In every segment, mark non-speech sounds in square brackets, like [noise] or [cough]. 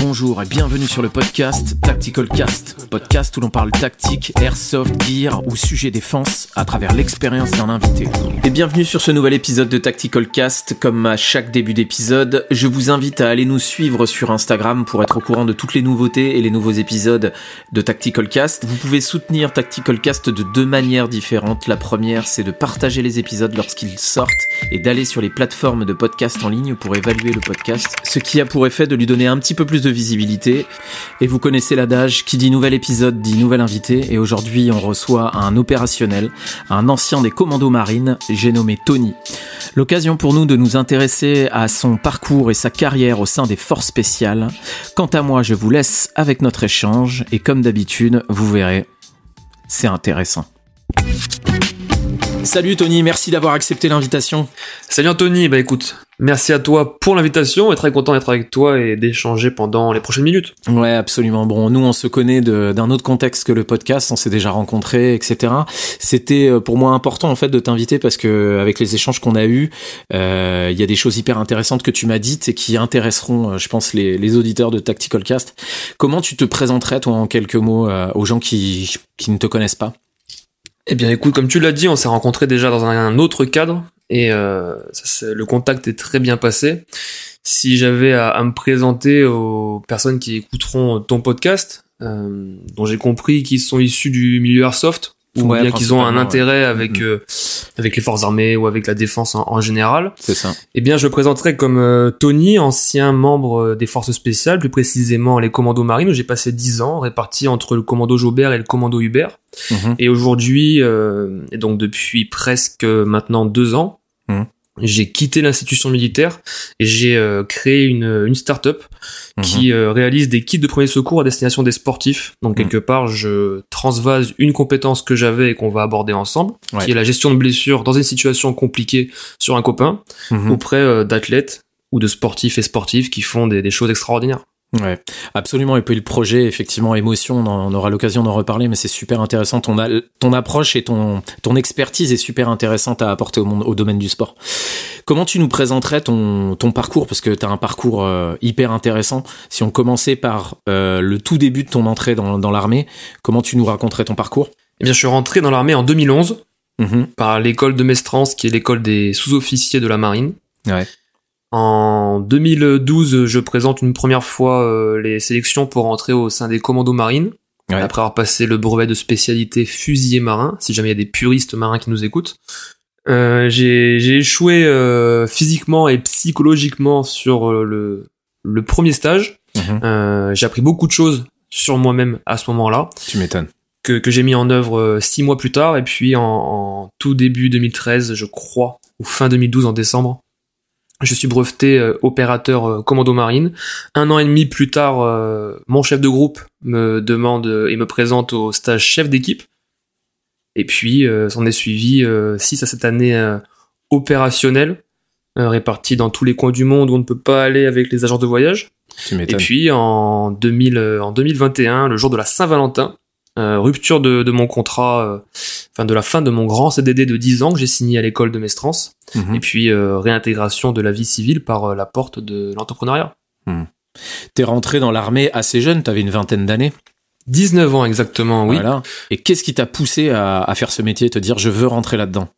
Bonjour et bienvenue sur le podcast Tactical Cast, podcast où l'on parle tactique, airsoft, gear ou sujet défense à travers l'expérience d'un invité. Et bienvenue sur ce nouvel épisode de Tactical Cast. Comme à chaque début d'épisode, je vous invite à aller nous suivre sur Instagram pour être au courant de toutes les nouveautés et les nouveaux épisodes de Tactical Cast. Vous pouvez soutenir Tactical Cast de deux manières différentes. La première, c'est de partager les épisodes lorsqu'ils sortent et d'aller sur les plateformes de podcast en ligne pour évaluer le podcast, ce qui a pour effet de lui donner un petit peu plus de visibilité. Et vous connaissez l'adage qui dit nouvel épisode dit nouvel invité. Et aujourd'hui, on reçoit un opérationnel, un ancien des commandos marines, j'ai nommé Tony. L'occasion pour nous de nous intéresser à son parcours et sa carrière au sein des forces spéciales. Quant à moi, je vous laisse avec notre échange et comme d'habitude, vous verrez, c'est intéressant. Salut Tony, merci d'avoir accepté l'invitation. Salut Anthony, bah écoute, merci à toi pour l'invitation et très content d'être avec toi et d'échanger pendant les prochaines minutes. Ouais, absolument. Bon, nous on se connaît d'un autre contexte que le podcast, on s'est déjà rencontrés, etc. C'était euh, pour moi important en fait de t'inviter parce que avec les échanges qu'on a eus, euh, il y a des choses hyper intéressantes que tu m'as dites et qui intéresseront, euh, je pense, les, les, auditeurs de Tactical Cast. Comment tu te présenterais toi en quelques mots aux gens qui, qui ne te connaissent pas? Eh bien, écoute, comme tu l'as dit, on s'est rencontrés déjà dans un autre cadre et euh, le contact est très bien passé. Si j'avais à, me présenter aux personnes qui écouteront ton podcast, euh, dont j'ai compris qu'ils sont issus du milieu airsoft, ou bien qu'ils ont un intérêt avec mm-hmm. euh, avec les forces armées ou avec la défense en, général. C'est ça. Eh bien, je me présenterai comme euh, Tony, ancien membre euh, des forces spéciales, plus précisément les commandos marines, où j'ai passé 10 ans, répartis entre le commando Jobert et le commando Hubert. Mm-hmm. Et aujourd'hui, et donc depuis presque maintenant deux ans, mm j'ai quitté l'institution militaire et j'ai euh, créé une, une start-up mhm. qui euh, réalise des kits de premier secours à destination des sportifs. Donc mhm. quelque part, je transvase une compétence que j'avais et qu'on va aborder ensemble, qui est la gestion de blessures dans une situation compliquée sur un copain, mhm. auprès euh, d'athlètes ou de sportifs et sportives qui font des, des choses extraordinaires. Ouais, absolument. Et puis le projet, effectivement, émotion, on, aura l'occasion d'en reparler, mais c'est super intéressant. Ton, ton approche et ton, ton expertise est super intéressante à apporter au, monde, au domaine du sport. Comment tu nous présenterais ton, ton parcours? Parce que tu as un parcours euh, hyper intéressant. Si on commençait par euh, le tout début de ton entrée dans, dans l'armée, comment tu nous raconterais ton parcours? Eh bien, je suis rentré dans l'armée en 2011 mm-hmm. par l'école de Mestrance, qui est l'école des sous-officiers de la marine. Ouais. En 2012, je présente une première fois euh, les sélections pour entrer au sein des commandos marines. Après avoir passé le brevet de spécialité fusilier marin, si jamais il y a des puristes marins qui nous écoutent. Euh, j'ai échoué euh, physiquement et psychologiquement sur le, le premier stage. Mhm. j'ai appris beaucoup de choses sur moi-même à ce moment-là. Tu m'étonnes. Que, que j'ai mis en œuvre six mois plus tard et puis en, en, tout début 2013, je crois, ou fin 2012 en décembre, je suis breveté euh, opérateur euh, commando marine. Un an et demi plus tard, euh, mon chef de groupe me demande et me présente au stage chef d'équipe. Et puis, s'en est suivi six à cette année opérationnelle, répartie dans tous les coins du monde où on ne peut pas aller avec les agences de voyage. et puis, en, 2000, en 2021, le jour de la Saint-Valentin, rupture de, mon contrat, euh, enfin de la fin de mon grand CDD de 10 ans que j'ai signé à l'école de Mestrance, mhm. et puis euh, réintégration de la vie civile par la porte de l'entrepreneuriat. Mhm. T'es rentré dans l'armée assez jeune, t'avais une vingtaine d'années 19 ans exactement, oui. Voilà. Et qu'est-ce qui t'a poussé à, faire ce métier, te dire je veux rentrer là-dedans?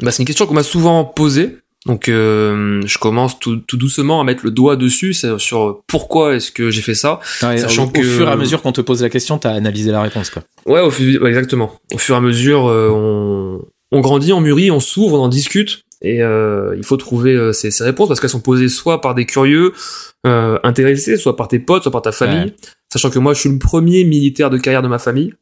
Bah, C'est une question qu'on m'a souvent posée. Donc euh, je commence tout, doucement à mettre le doigt dessus sur pourquoi est-ce que j'ai fait ça, sachant au, que au fur et à mesure qu'on te pose la question, t'as analysé la réponse quoi. Ouais, au, exactement. Au fur et à mesure, euh, on, on grandit, on mûrit, on s'ouvre, on en discute, et euh, il faut trouver ces, ces, réponses parce qu'elles sont posées soit par des curieux intéressés, soit par tes potes, soit par ta famille. Sachant que moi, je suis le premier militaire de carrière de ma famille.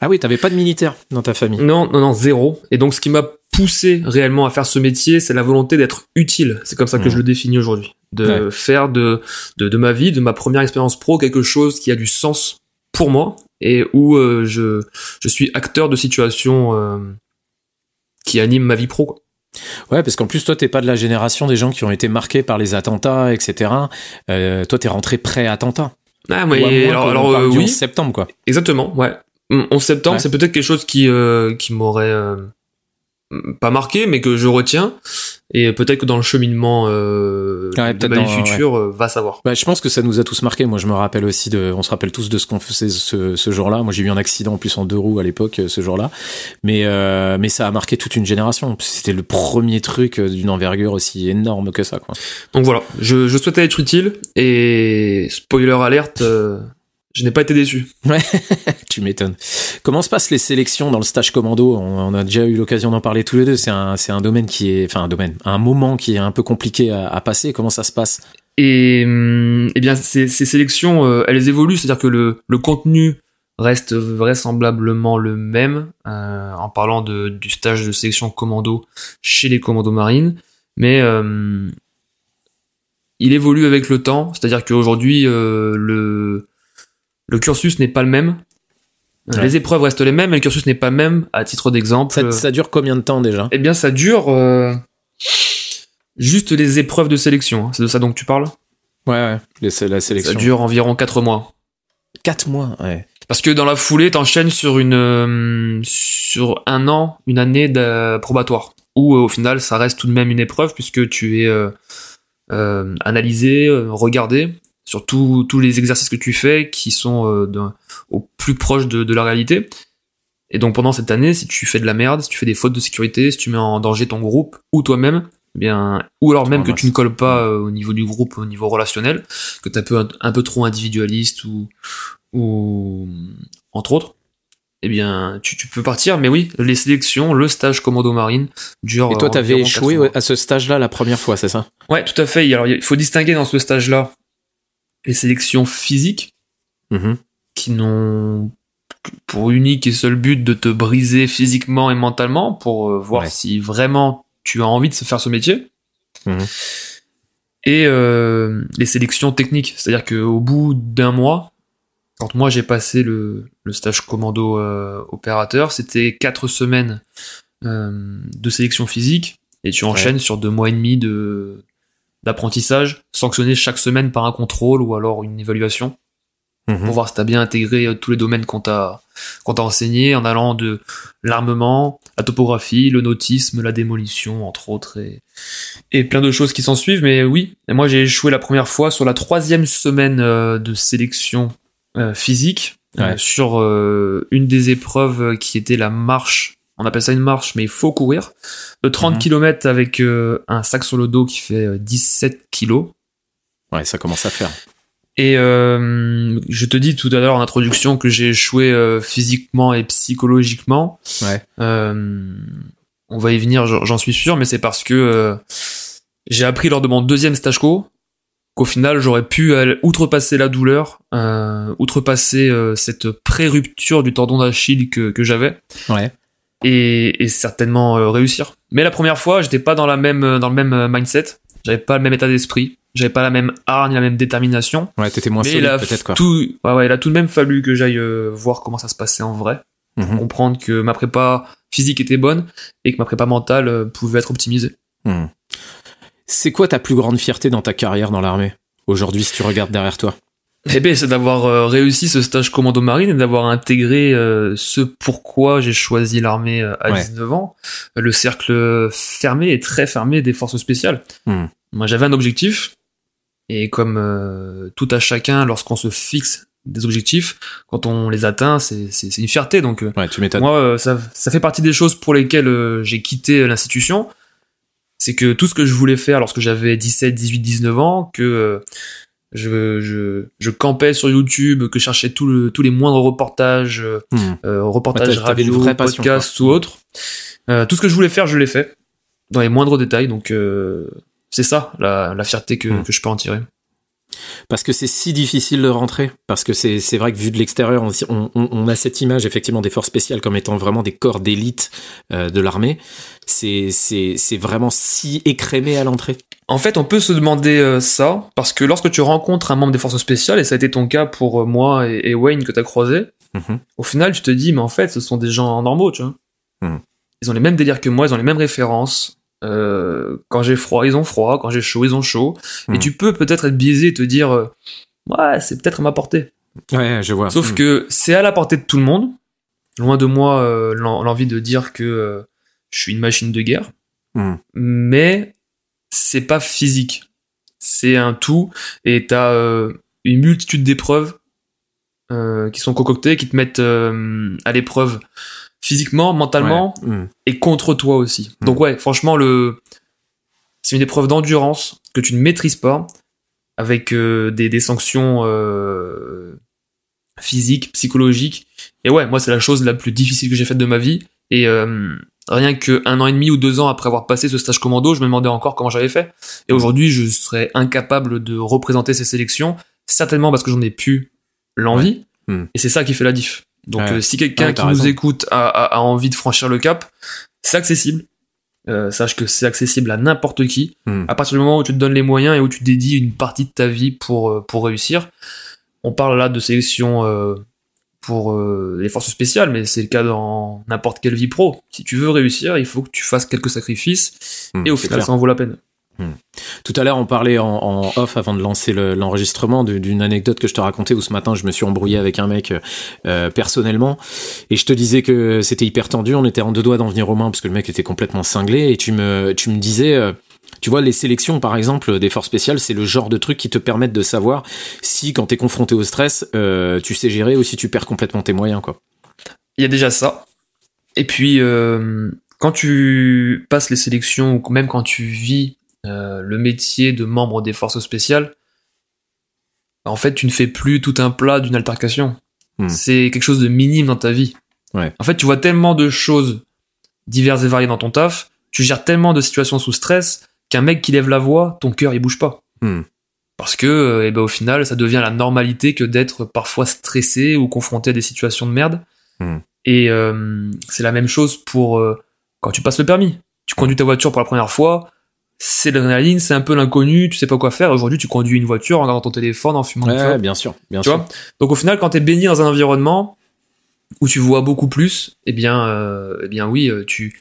Ah oui, t'avais pas de militaire dans ta famille. Non, non, non, zéro. Et donc, ce qui m'a poussé réellement à faire ce métier, c'est la volonté d'être utile. C'est comme ça que je le définis aujourd'hui. De faire de, de, de, ma vie, de ma première expérience pro, quelque chose qui a du sens pour moi et où euh, je, je suis acteur de situations euh, qui animent ma vie pro. Quoi. Ouais, parce qu'en plus, toi, t'es pas de la génération des gens qui ont été marqués par les attentats, etc. Euh, toi, t'es rentré pré-attentat. Ah, ouais, alors, alors euh, oui. septembre, quoi. Exactement, ouais. 11 septembre, c'est peut-être quelque chose qui, qui m'aurait pas marqué, mais que je retiens. Et peut-être que dans le cheminement euh, Ouais, de ma vie dans- future, euh, va savoir. Bah, je pense que ça nous a tous marqué. Moi, je me rappelle aussi de, on se rappelle tous de ce qu'on faisait ce, ce jour-là. Moi, j'ai eu un accident en plus en deux roues à l'époque, euh, ce jour-là. Mais, euh, mais ça a marqué toute une génération. C'était le premier truc euh, d'une envergure aussi énorme que ça, quoi. Donc voilà, je, je souhaitais être utile et spoiler alerte, euh, je n'ai pas été déçu. [laughs] tu m'étonnes. Comment se passent les sélections dans le stage commando? On, on a déjà eu l'occasion d'en parler tous les deux. C'est un, c'est un domaine qui est, enfin, un domaine, un moment qui est un peu compliqué à, à passer. Comment ça se passe? Et hum, eh bien ces, ces sélections, euh, elles évoluent, c'est-à-dire que le, le contenu reste vraisemblablement le même euh, en parlant de, du stage de sélection commando chez les commandos marines, mais euh, il évolue avec le temps, c'est-à-dire qu'aujourd'hui euh, le, le cursus n'est pas le même. Ouais. Les épreuves restent les mêmes, mais le cursus n'est pas le même. À titre d'exemple, Ça, ça dure combien de temps déjà? eh bien, ça dure euh, juste les épreuves de sélection. hein. C'est de ça dont tu parles? Ouais, ouais. c'est la sélection. Ça dure environ 4 mois. quatre mois. Ouais. Parce que dans la foulée, t'enchaînes sur une euh, sur un an, une année de probatoire. Où euh, au final, ça reste tout de même une épreuve puisque tu es euh, analysé, regardé sur tous tous les exercices que tu fais qui sont euh, au plus proche de, de la réalité. Et donc pendant cette année, si tu fais de la merde, si tu fais des fautes de sécurité, si tu mets en danger ton groupe ou toi-même, eh bien, ou alors même que ramasse. tu ne colles pas euh, au niveau du groupe, au niveau relationnel, que tu es un peu, un peu trop individualiste ou, ou entre autres, eh bien, tu, tu peux partir. Mais oui, les sélections, le stage commando marine dure. Et toi, euh, t'avais échoué à ce stage-là la première fois, c'est ça? Ouais, tout à fait. Alors, il faut distinguer dans ce stage-là les sélections physiques Mhm. qui n'ont pour unique et seul but de te briser physiquement et mentalement pour euh, voir Ouais. si vraiment tu as envie de se faire ce métier. Mhm. Et euh, les sélections techniques, c'est-à-dire qu'au bout d'un mois, quand moi j'ai passé le, le stage commando euh, opérateur, c'était quatre semaines de sélection physique et tu enchaînes sur deux mois et demi de d'apprentissage, sanctionné chaque semaine par un contrôle ou alors une évaluation Mhm. pour voir si t'as bien intégré euh, tous les domaines qu'on t'a t'a enseigné en allant de l'armement, la topographie, le nautisme, la démolition entre autres et et plein de choses qui s'en suivent. Mais oui, et moi j'ai échoué la première fois sur la troisième semaine euh, de sélection euh, physique euh, sur euh, une des épreuves qui était la marche. On appelle ça une marche, mais il faut courir de 30 Mhm. km avec euh, un sac sur le dos qui fait euh, 17 kilos. Ouais, ça commence à faire. Et euh, je te dis tout à l'heure en introduction que j'ai échoué euh, physiquement et psychologiquement. Ouais. Euh, on va y venir, j'en suis sûr, mais c'est parce que euh, j'ai appris lors de mon deuxième stage co qu'au final j'aurais pu outrepasser la douleur, euh, outrepasser euh, cette pré-rupture du tendon d'Achille que, que j'avais Ouais. Et, et certainement euh, réussir. Mais la première fois, j'étais pas dans la même dans le même euh, mindset, j'avais pas le même état d'esprit, j'avais pas la même hargne, la même détermination. Ouais, t'étais moins solide peut-être quoi. tout, ouais, ouais, il a tout de même fallu que j'aille euh, voir comment ça se passait en vrai, Mhm. comprendre que ma prépa physique était bonne et que ma prépa mentale euh, pouvait être optimisée. Mhm. C'est quoi ta plus grande fierté dans ta carrière dans l'armée? Aujourd'hui si tu regardes derrière toi Eh ben, c'est d'avoir euh, réussi ce stage commando marine et d'avoir intégré euh, ce pourquoi j'ai choisi l'armée euh, à Ouais. 19 ans, le cercle fermé et très fermé des forces spéciales. Hmm. Moi, j'avais un objectif et comme euh, tout à chacun, lorsqu'on se fixe des objectifs, quand on les atteint, c'est une fierté. Donc, Ouais, tu. Moi, euh, ça, ça fait partie des choses pour lesquelles euh, j'ai quitté l'institution. C'est que tout ce que je voulais faire lorsque j'avais 17, 18, 19 ans, que euh, je, je, je campais sur YouTube, que je cherchais tout le, tous les moindres reportages, euh, Mhm. euh, Ouais, reportages une radio, quoi. ou autres. Euh, tout ce que je voulais faire, je l'ai fait. Dans les moindres détails. Donc, euh, c'est ça, la, la fierté que, Mm. que je peux en tirer. Parce que c'est si difficile de rentrer. Parce que c'est c'est vrai que vu de l'extérieur, on, on, on a cette image effectivement des forces spéciales comme étant vraiment des corps d'élite euh, de l'armée. C'est c'est c'est vraiment si écrémé à l'entrée. En fait, on peut se demander euh, ça, parce que lorsque tu rencontres un membre des forces spéciales, et ça a été ton cas pour euh, moi et, Wayne que t'as croisé, Mhm. au final, tu te dis, mais en fait, ce sont des gens normaux, tu vois. Mhm. Ils ont les mêmes délires que moi, ils ont les mêmes références. Euh, quand j'ai froid, ils ont froid. Quand j'ai chaud, ils ont chaud. Et Mhm. tu peux peut-être être biaisé et te dire, euh, ouais, c'est peut-être à ma portée. Ouais, je vois. Sauf que c'est à la portée de tout le monde. Loin de moi euh, l'en- l'envie de dire que euh, je suis une machine de guerre, mais c'est pas physique. C'est un tout, et t'as euh, une multitude d'épreuves euh, qui sont concoctées, qui te mettent euh, à l'épreuve physiquement, mentalement, Ouais. Hmm. et contre toi aussi. Mm. Donc ouais, franchement, le c'est une épreuve d'endurance que tu ne maîtrises pas, avec euh, des, des sanctions euh, physiques, psychologiques. Et ouais, moi c'est la chose la plus difficile que j'ai faite de ma vie. Et euh, rien que un an et demi ou deux ans après avoir passé ce stage commando, je me demandais encore comment j'avais fait. Et aujourd'hui, je serais incapable de représenter ces sélections, certainement parce que j'en ai plus l'envie. Mm. Et c'est ça qui fait la diff. Donc Ouais. euh, si quelqu'un Ouais, t'as qui nous écoute a, a- a envie de franchir le cap, c'est accessible. Euh, sache que c'est accessible à n'importe qui. Mm. À partir du moment où tu te donnes les moyens et où tu dédies une partie de ta vie pour, euh, pour réussir. On parle là de sélection euh, pour euh, les forces spéciales, mais c'est le cas dans n'importe quelle vie pro. Si tu veux réussir, il faut que tu fasses quelques sacrifices Hmm, et au final, clair. ça en vaut la peine. Tout à l'heure, on parlait en, en off avant de lancer le- l'enregistrement d'une anecdote que je te racontais où ce matin, je me suis embrouillé avec un mec euh, personnellement et je te disais que c'était hyper tendu. On était en deux doigts d'en venir aux mains parce que le mec était complètement cinglé et tu me, tu me disais, euh, tu vois, les sélections par exemple des forces spéciales, c'est le genre de truc qui te permettent de savoir si quand t'es confronté au stress, euh, tu sais gérer ou si tu perds complètement tes moyens, quoi. Il y a déjà ça. Et puis, euh, quand tu passes les sélections, ou même quand tu vis euh, le métier de membre des forces spéciales, en fait, tu ne fais plus tout un plat d'une altercation. Hmm. C'est quelque chose de minime dans ta vie. Ouais. En fait, tu vois tellement de choses diverses et variées dans ton taf, tu gères tellement de situations sous stress qu'un mec qui lève la voix, ton cœur il bouge pas. Hmm. Parce que, eh ben, au final, ça devient la normalité que d'être parfois stressé ou confronté à des situations de merde. Hmm. Et euh, c'est la même chose pour euh, quand tu passes le permis. Tu conduis ta voiture pour la première fois, c'est l'adrénaline, c'est un peu l'inconnu, tu sais pas quoi faire. Aujourd'hui, tu conduis une voiture en regardant ton téléphone, en fumant Ouais, clope. bien sûr, bien Tu sûr. vois Donc au final, quand t'es baigné dans un environnement où tu vois beaucoup plus, eh bien, euh, eh bien oui, euh, tu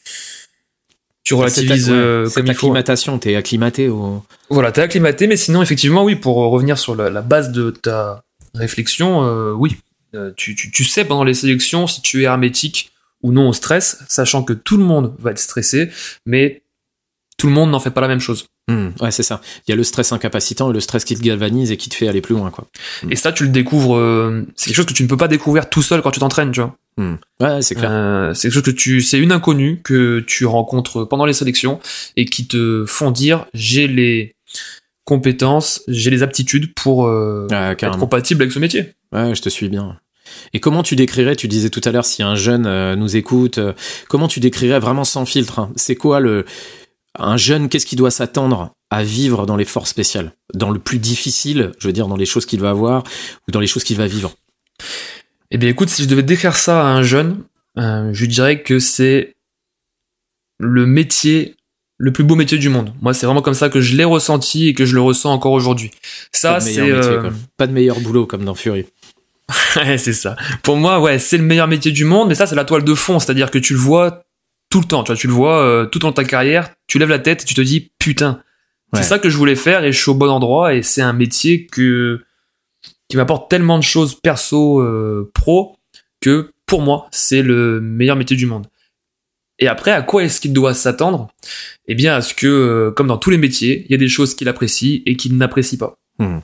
tu relativises euh, comme acclimatation, t'es acclimaté au. Voilà, t'es acclimaté, mais sinon, effectivement, oui, pour euh, revenir sur la, la base de ta réflexion, euh, oui, Euh, tu, tu, tu sais pendant les sélections si tu es hermétique ou non au stress, sachant que tout le monde va être stressé, mais tout le monde n'en fait pas la même chose. Hmm, ouais, c'est ça. Il y a le stress incapacitant et le stress qui te galvanise et qui te fait aller plus loin, quoi. Et ça, tu le découvres, euh, c'est quelque chose que tu ne peux pas découvrir tout seul quand tu t'entraînes, tu vois. Hmm. Ouais, c'est clair. Euh, c'est quelque chose que tu, c'est une inconnue que tu rencontres pendant les sélections et qui te font dire j'ai les compétences, j'ai les aptitudes pour euh, Ouais, être compatible avec ce métier. Ouais, je te suis bien. Et comment tu décrirais, tu disais tout à l'heure, si un jeune euh, nous écoute, comment tu décrirais vraiment sans filtre hein C'est quoi le un jeune Qu'est-ce qu'il doit s'attendre à vivre dans les forces spéciales, dans le plus difficile, je veux dire, dans les choses qu'il va avoir ou dans les choses qu'il va vivre? Eh bien, écoute, si je devais décrire ça à un jeune, euh, je dirais que c'est le métier, le plus beau métier du monde. Moi, c'est vraiment comme ça que je l'ai ressenti et que je le ressens encore aujourd'hui. Ça, c'est euh. Pas de meilleur boulot comme dans Fury. [laughs] Ouais, c'est ça. Pour moi, ouais, c'est le meilleur métier du monde, mais ça, c'est la toile de fond, c'est-à-dire que tu le vois tout le temps, tu vois, tu le vois euh, tout de ta carrière, tu lèves la tête et tu te dis, putain, Ouais. c'est ça que je voulais faire et je suis au bon endroit et c'est un métier que qui m'apporte tellement de choses perso, euh, pro, que pour moi, c'est le meilleur métier du monde. Et après, à quoi est-ce qu'il doit s'attendre? Eh bien, à ce que, euh, comme dans tous les métiers, il y a des choses qu'il apprécie et qu'il n'apprécie pas. Mhm.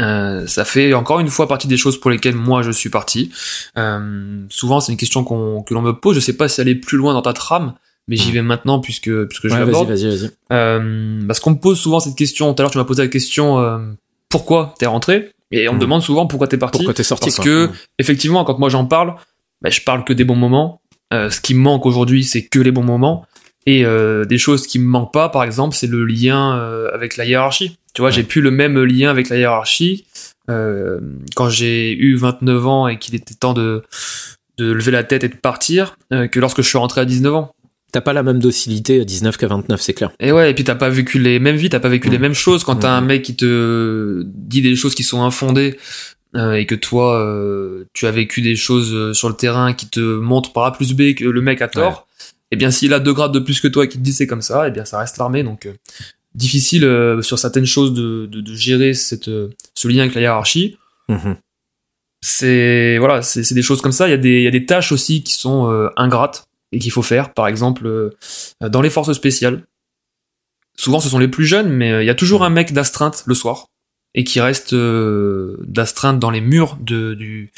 Euh, ça fait encore une fois partie des choses pour lesquelles moi je suis parti. Euh, souvent, c'est une question que l'on me pose. Je sais pas si est plus loin dans ta trame, mais j'y Mhm. vais maintenant puisque puisque je Ouais, vas-y, l'aborde. vas-y, vas-y. Euh, parce qu'on me pose souvent cette question. Tout à l'heure, tu m'as posé la question euh, pourquoi t'es rentré? Et on me Mhm. demande souvent pourquoi t'es parti. Pourquoi t'es sorti Parce quoi que Hmm. effectivement, quand moi j'en parle, bah, je parle que des bons moments. Euh, ce qui me manque aujourd'hui, c'est que les bons moments. Et euh, des choses qui me manquent pas, par exemple, c'est le lien avec la hiérarchie. Tu vois, Ouais. j'ai plus le même lien avec la hiérarchie quand j'ai eu 29 ans et qu'il était temps de de lever la tête et de partir que lorsque je suis rentré à 19 ans. T'as pas la même docilité à 19 qu'à 29, c'est clair. Et ouais, et puis t'as pas vécu les mêmes vies, t'as pas vécu les mêmes choses quand t'as un mec qui te dit des choses qui sont infondées euh, et que toi euh, tu as vécu des choses euh, sur le terrain qui te montrent par A plus B que le mec a tort. Et bien s'il a deux grades de plus que toi et qui te dit c'est comme ça, et bien ça reste l'armée donc euh, difficile euh, sur certaines choses de, de, de gérer cette euh, ce lien avec la hiérarchie. Mhm. C'est voilà, c'est c'est des choses comme ça. Il y a des il y a des tâches aussi qui sont euh, ingrates et qu'il faut faire. Par exemple, euh, dans les forces spéciales, souvent ce sont les plus jeunes, mais euh, il y a toujours un mec d'astreinte le soir et qui reste euh, d'astreinte dans les murs de, du,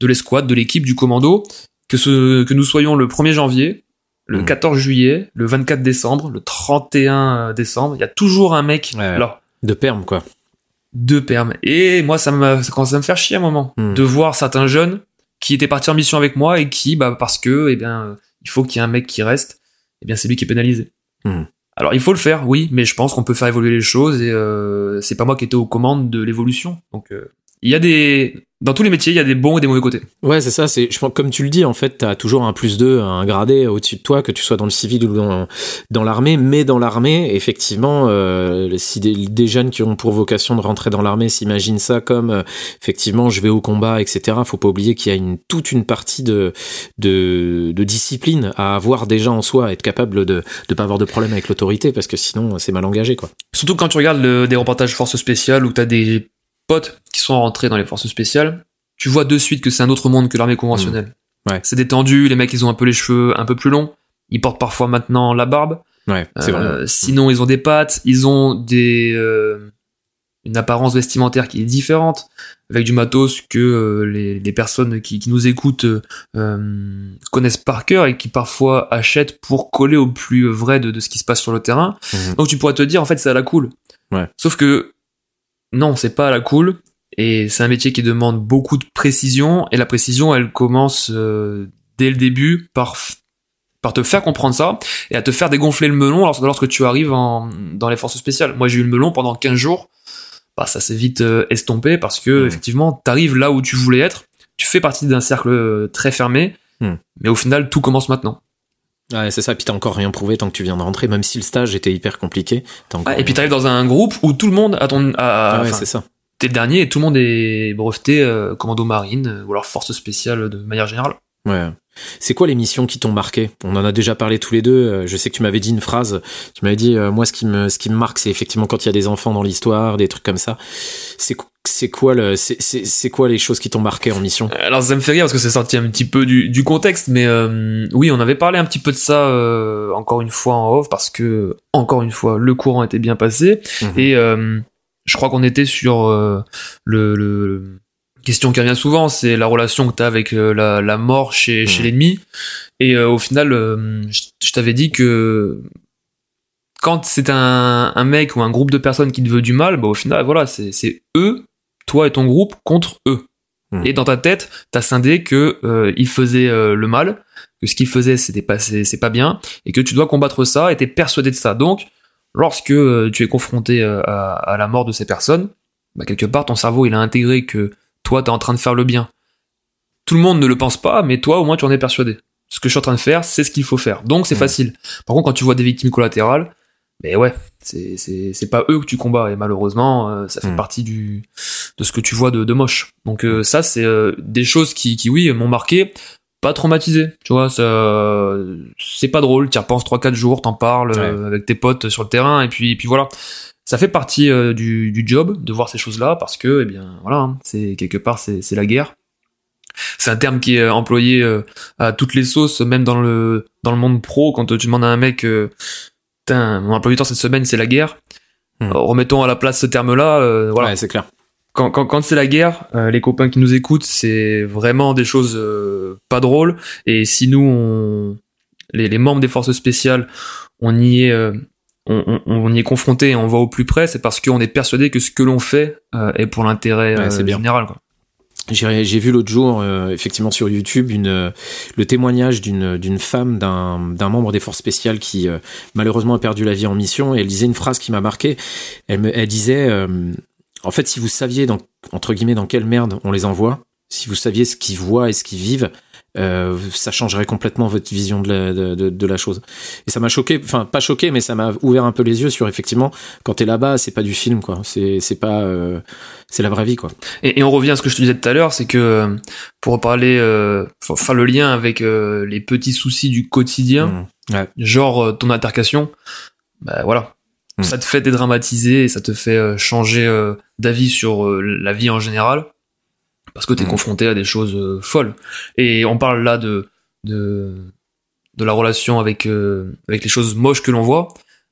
de l'escouade, de l'équipe, du commando, que, ce, que nous soyons le 1er janvier, le Mhm. 14 juillet, le 24 décembre, le 31 décembre, il y a toujours un mec Ouais. là De perme, quoi. deux permes. Et moi, ça me, ça commence à me faire chier à un moment Hmm. de voir certains jeunes qui étaient partis en mission avec moi et qui, bah, parce que, eh bien, il faut qu'il y ait un mec qui reste, eh bien, c'est lui qui est pénalisé. Hmm. Alors, il faut le faire, oui, mais je pense qu'on peut faire évoluer les choses et euh, c'est pas moi qui étais aux commandes de l'évolution. Donc, euh, il y a des, dans tous les métiers, il y a des bons et des mauvais côtés. Ouais, c'est ça. C'est, je pense, comme tu le dis, en fait, t'as toujours un plus 2, un gradé au-dessus de toi, que tu sois dans le civil ou dans, dans l'armée. Mais dans l'armée, effectivement, euh, si des, des jeunes qui ont pour vocation de rentrer dans l'armée s'imaginent ça comme, euh, effectivement, je vais au combat, etc. Faut pas oublier qu'il y a une, toute une partie de, de, de discipline à avoir déjà en soi, être capable de, de pas avoir de problème avec l'autorité, parce que sinon, c'est mal engagé, quoi. Surtout quand tu regardes le- des reportages forces spéciales où t'as des potes qui sont rentrés dans les forces spéciales, tu vois de suite que c'est un autre monde que l'armée conventionnelle. Ouais. C'est détendu, les mecs ils ont un peu les cheveux un peu plus longs, ils portent parfois maintenant la barbe. Ouais, c'est Euh. Sinon ils ont des pattes, ils ont des euh, une apparence vestimentaire qui est différente, avec du matos que euh, les, les personnes qui, qui nous écoutent connaissent par cœur et qui parfois achètent pour coller au plus vrai de, de ce qui se passe sur le terrain. Mhm. Donc tu pourrais te dire en fait c'est à la cool. Ouais. Sauf que non, c'est pas à la cool et c'est un métier qui demande beaucoup de précision et la précision elle commence euh, dès le début par par te faire comprendre ça et à te faire dégonfler le melon lorsque, lorsque tu arrives en, dans les forces spéciales. Moi j'ai eu le melon pendant 15 jours. Bah ça s'est vite euh, estompé parce que Mhm. effectivement t'arrives là où tu voulais être, tu fais partie d'un cercle euh, très fermé, Mhm. mais au final tout commence maintenant. Ouais, c'est ça. Puis t'as encore rien prouvé tant que tu viens de rentrer, même si le stage était hyper compliqué. encore Ah, et puis t'arrives dans un groupe où tout le monde a ton, a- Ah ouais, c'est ça. t'es le dernier et tout le monde est breveté euh, commando marine euh, ou alors force spéciale de manière générale. Ouais. C'est quoi les missions qui t'ont marqué? On en a déjà parlé tous les deux. euh, Je sais que tu m'avais dit une phrase. Tu m'avais dit, euh, moi, ce qui me, ce qui me marque, c'est effectivement quand il y a des enfants dans l'histoire, des trucs comme ça. C'est, c'est quoi le, c'est, quoi les choses qui t'ont marqué en mission? Alors ça me fait rire parce que c'est sorti un petit peu du, du contexte, mais euh, oui, on avait parlé un petit peu de ça euh, encore une fois en off parce que encore une fois le courant était bien passé Mhm. et euh, je crois qu'on était sur euh, le, le- question qui revient souvent, c'est la relation que t'as avec euh, la, la mort chez, chez Mhm. l'ennemi et euh, au final, euh, je, je t'avais dit que quand c'est un, un mec ou un groupe de personnes qui te veut du mal, bah au final, voilà, c'est c'est eux, toi et ton groupe contre eux. Mhm. Et dans ta tête, t'as scindé que euh, ils faisaient euh, le mal, que ce qu'ils faisaient c'était pas c'est pas bien, et que tu dois combattre ça, et t'es persuadé de ça. Donc, lorsque euh, tu es confronté à, à la mort de ces personnes, bah quelque part ton cerveau il a intégré que toi t'es en train de faire le bien. Tout le monde ne le pense pas, mais toi au moins tu en es persuadé. Ce que je suis en train de faire, c'est ce qu'il faut faire. Donc c'est Mhm. facile. Par contre, quand tu vois des victimes collatérales, mais ouais, c'est c'est c'est pas eux que tu combats et malheureusement euh, ça fait Mm. partie du de ce que tu vois de, de moche. Donc euh, ça c'est euh, des choses qui qui oui m'ont marqué, pas traumatisé. Tu vois, ça c'est pas drôle, tu y repenses 3 4 jours, t'en parles euh, avec tes potes sur le terrain et puis et puis voilà. Ça fait partie euh, du, du job de voir ces choses-là parce que eh bien voilà, hein, c'est quelque part c'est c'est la guerre. C'est un terme qui est euh, employé euh, à toutes les sauces, même dans le dans le monde pro. Quand tu demandes à un mec, euh, Putain, mon emploi du temps cette semaine, c'est la guerre. Hmm. Euh, remettons à la place ce terme-là. euh, voilà. Ouais, c'est clair. Quand, quand, quand c'est la guerre, euh, les copains qui nous écoutent, c'est vraiment des choses euh, pas drôles. Et si nous, on, les, les membres des forces spéciales, on y est, euh, on, on, on y est confronté et on va au plus près, c'est parce qu'on est persuadé que ce que l'on fait euh, est pour l'intérêt Ouais, général. Quoi. J'ai vu l'autre jour, euh, effectivement sur YouTube, une, euh, le témoignage d'une femme, d'un d'un membre des forces spéciales qui euh, malheureusement a perdu la vie en mission. Et elle disait une phrase qui m'a marqué. Elle, me, elle disait, euh, en fait, si vous saviez dans, entre guillemets dans quelle merde on les envoie, si vous saviez ce qu'ils voient et ce qu'ils vivent, euh, ça changerait complètement votre vision de la, de, de, la chose. Et ça m'a choqué, enfin pas choqué, mais ça m'a ouvert un peu les yeux sur effectivement quand t'es là-bas, c'est pas du film quoi, c'est c'est pas, euh, c'est la vraie vie quoi. Et, et on revient à ce que je te disais tout à l'heure, c'est que euh, pour parler, euh, faire le lien avec euh, les petits soucis du quotidien, Mmh. Ouais. genre euh, ton altercation, bah voilà, Mm. ça te fait dédramatiser et ça te fait changer d'avis sur la vie en général, parce que t'es Mm. confronté à des choses euh, folles. Et on parle là de, de de la relation avec avec les choses moches que l'on voit.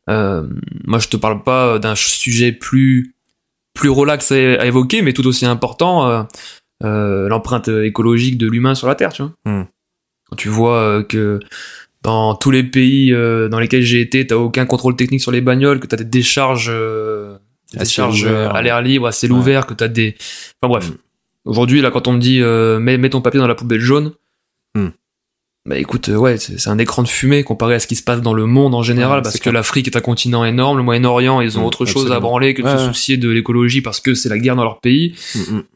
moi, je te parle pas d'un sujet plus plus relax à, évoquer, mais tout aussi important, l'empreinte écologique de l'humain sur la Terre, tu vois. Hmm. Quand tu vois que dans tous les pays dans lesquels j'ai été, t'as aucun contrôle technique sur les bagnoles, que t'as des décharges à charge à l'air libre, à ciel ouvert, que t'as des. Enfin bref. Mm. Aujourd'hui, là, quand on me dit euh, mets, mets, ton papier dans la poubelle jaune, mm. bah écoute, euh, ouais, c'est un écran de fumée comparé à ce qui se passe dans le monde en général, parce que l'Afrique est un continent énorme, le Moyen-Orient, ils ont mm, autre chose à branler que de se soucier de l'écologie parce que c'est la guerre dans leur pays,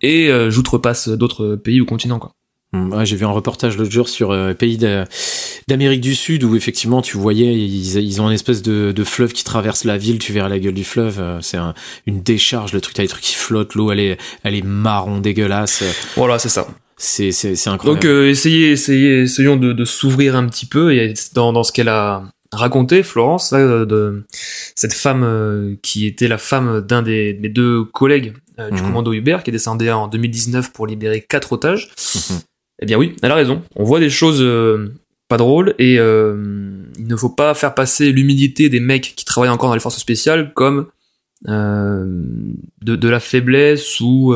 et euh, j'outrepasse d'autres pays ou continents, quoi. Mm, ouais, j'ai vu un reportage l'autre jour sur euh, pays d'Amérique du Sud où effectivement tu voyais ils, ils ont une espèce de, de, fleuve qui traverse la ville, tu verras la gueule du fleuve, euh, c'est un, une décharge, le truc, t'as des trucs qui flottent, l'eau elle est elle est marron dégueulasse. Voilà, c'est ça. C'est c'est c'est incroyable. Donc euh, essayez essayez essayons de, de s'ouvrir un petit peu et dans dans ce qu'elle a raconté Florence de cette femme qui était la femme d'un des mes deux collègues du mhm. commando Hubert qui est descendu en 2019 pour libérer quatre otages. Mhm. Eh bien oui, elle a raison. On voit des choses euh, pas drôles et euh, il ne faut pas faire passer l'humilité des mecs qui travaillent encore dans les forces spéciales comme euh, de, la faiblesse ou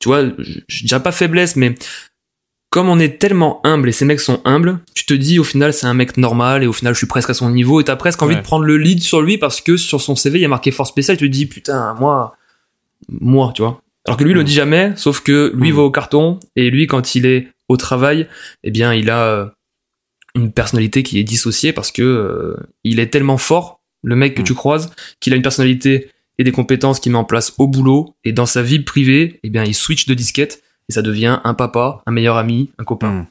tu vois, je dirais pas faiblesse, mais comme on est tellement humble et ces mecs sont humbles, tu te dis au final c'est un mec normal et au final je suis presque à son niveau et t'as presque envie de prendre le lead sur lui parce que sur son CV il y a marqué force spéciale, tu te dis putain moi moi tu vois alors que lui, il le dit jamais, sauf que lui hmm. va au carton, et lui, quand il est au travail, eh bien, il a euh, une personnalité qui est dissociée parce que euh, il est tellement fort, le mec que hmm. tu croises, qu'il a une personnalité et des compétences qu'il met en place au boulot, et dans sa vie privée, eh bien, il switch de disquette, et ça devient un papa, un meilleur ami, un copain. Hmm.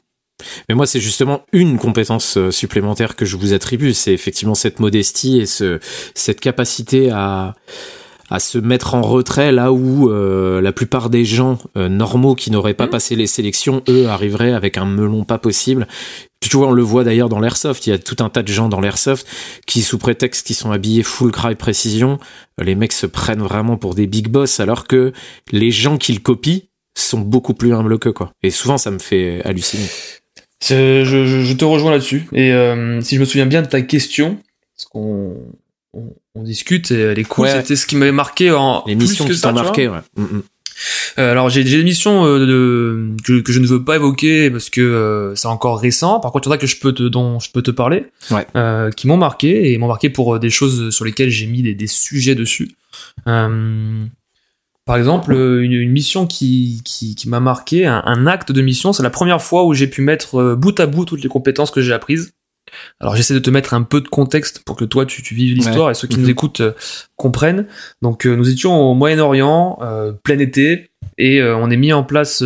Mais moi, c'est justement une compétence euh, supplémentaire que je vous attribue, c'est effectivement cette modestie et ce, cette capacité à, à se mettre en retrait là où euh, la plupart des gens euh, normaux qui n'auraient pas mmh. passé les sélections, eux, arriveraient avec un melon pas possible. Tu vois, on le voit d'ailleurs dans l'airsoft. Il y a tout un tas de gens dans l'airsoft qui, sous prétexte qu'ils sont habillés full cry précision, euh, les mecs se prennent vraiment pour des big boss, alors que les gens qu'ils copient sont beaucoup plus humbles que quoi. Et souvent, ça me fait halluciner. Je, je, te rejoins là-dessus. Et si je me souviens bien de ta question, parce qu'on on, discute et les coups c'était ce qui m'avait marqué en les missions qui t'ont marqué ouais. Mm, mm. Euh, alors j'ai des missions euh, de, que, je ne veux pas évoquer parce que euh, c'est encore récent. Par contre, il y en a que je peux te dont je peux te parler, ouais. qui m'ont marqué et m'ont marqué pour des choses sur lesquelles j'ai mis des, des, sujets dessus. par exemple, une, une mission qui, qui, qui m'a marqué, un, un, acte de mission, c'est la première fois où j'ai pu mettre bout à bout toutes les compétences que j'ai apprises. Alors j'essaie de te mettre un peu de contexte pour que toi tu, tu vives l'histoire et ceux qui nous mhm. écoutent euh, comprennent. Donc euh, nous étions au Moyen-Orient, euh, plein été, et on est mis en place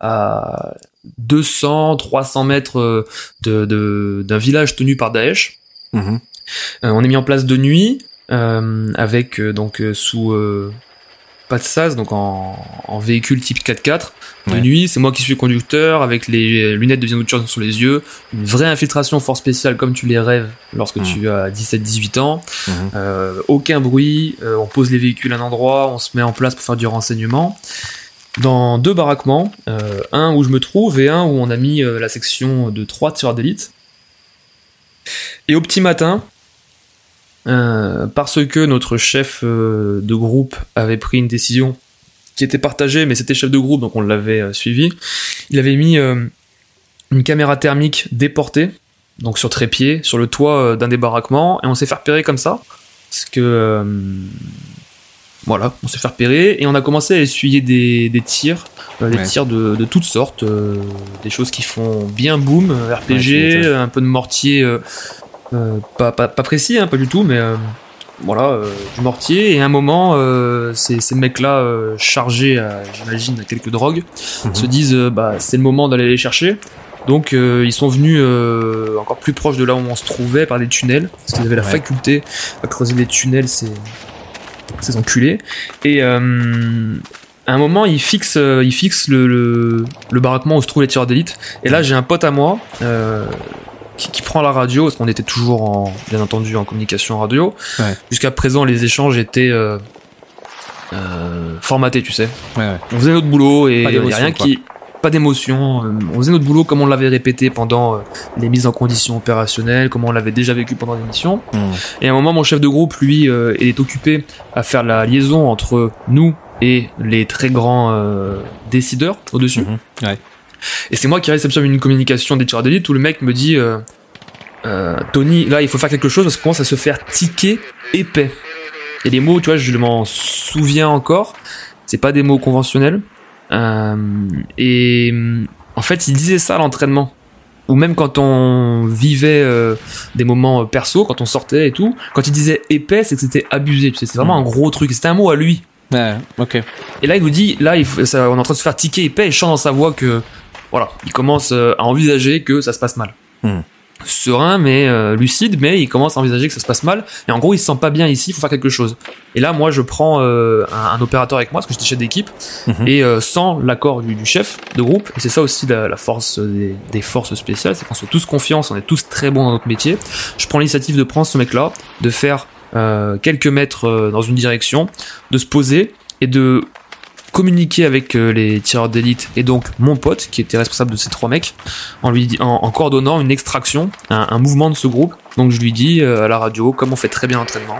à 200, 300 mètres de, d'un village tenu par Daesh. Mhm. on est mis en place de nuit avec donc sous pas de sas, donc en, véhicule type 4x4. De nuit, c'est moi qui suis conducteur avec les lunettes de vision sur les yeux. Une vraie infiltration fort spéciale comme tu les rêves lorsque mmh. tu as 17-18 ans. Mmh. Euh, aucun bruit, euh, on pose les véhicules à un endroit, on se met en place pour faire du renseignement. Dans deux baraquements, euh, un où je me trouve et un où on a mis la section de trois tireurs d'élite. Et au petit matin, euh, parce que notre chef euh, de groupe avait pris une décision qui était partagée, mais c'était chef de groupe, donc on l'avait euh, suivi. Il avait mis une caméra thermique déportée, donc sur trépied, sur le toit d'un des baraquements, et on s'est fait repérer comme ça, parce que voilà, on s'est fait repérer et on a commencé à essuyer des, des tirs, des tirs de, de, toutes sortes, des choses qui font bien boom, RPG, un peu de mortier euh, pas, pas, pas, précis, hein, pas du tout, mais euh, voilà, euh, du mortier. Et à un moment, ces, ces mecs-là, chargés, j'imagine, à quelques drogues, mhm. se disent bah, c'est le moment d'aller les chercher. Donc ils sont venus encore plus proche de là où on se trouvait par des tunnels, parce qu'ils avaient la faculté à creuser des tunnels, ces, ces enculés. Et à un moment, ils fixent, ils fixent le, le, le, baraquement où se trouvent les tireurs d'élite. Et là, j'ai un pote à moi qui, prend la radio, parce qu'on était toujours en, bien entendu en communication radio. Jusqu'à présent, les échanges étaient euh, euh, formatés, tu sais. On faisait notre boulot et il n'y a rien qui. pas d'émotion. euh, on faisait notre boulot comme on l'avait répété pendant les mises en condition opérationnelles, comme on l'avait déjà vécu pendant l'émission. Mmh. Et à un moment, mon chef de groupe, lui, euh, il est occupé à faire la liaison entre nous et les très grands décideurs au-dessus. Mhm. Et c'est moi qui réceptionne une communication des tireurs d'élite où le mec me dit euh, euh, Tony, là, il faut faire quelque chose parce qu'on commence à se faire tiquer épais. Et les mots, tu vois, je m'en souviens encore. C'est pas des mots conventionnels. Euh, et euh, en fait, il disait ça à l'entraînement. Ou même quand on vivait euh, des moments euh, perso, quand on sortait et tout, quand il disait épais, c'est que c'était abusé. Tu sais, c'est vraiment un gros truc. C'était un mot à lui. Ouais, ok. Et là, il nous dit, là, il faut- ça- on est en train de se faire tiquer épais et chante dans sa voix que, voilà, il commence euh, à envisager que ça se passe mal. Hmm. Serein, mais euh, lucide, mais il commence à envisager que ça se passe mal. Et en gros, il se sent pas bien ici, il faut faire quelque chose. Et là, moi, je prends euh, un, un opérateur avec moi, parce que j'étais chef d'équipe, Mhm. et euh, sans l'accord du, du chef de groupe, et c'est ça aussi la, la force des, des forces spéciales, c'est qu'on se fait tous confiance, on est tous très bons dans notre métier. Je prends l'initiative de prendre ce mec-là, de faire quelques mètres dans une direction, de se poser et de communiquer avec euh, les tireurs d'élite et donc mon pote qui était responsable de ces trois mecs en lui en, coordonnant une extraction, un mouvement de ce groupe. Donc je lui dis euh, à la radio, comme on fait très bien l'entraînement,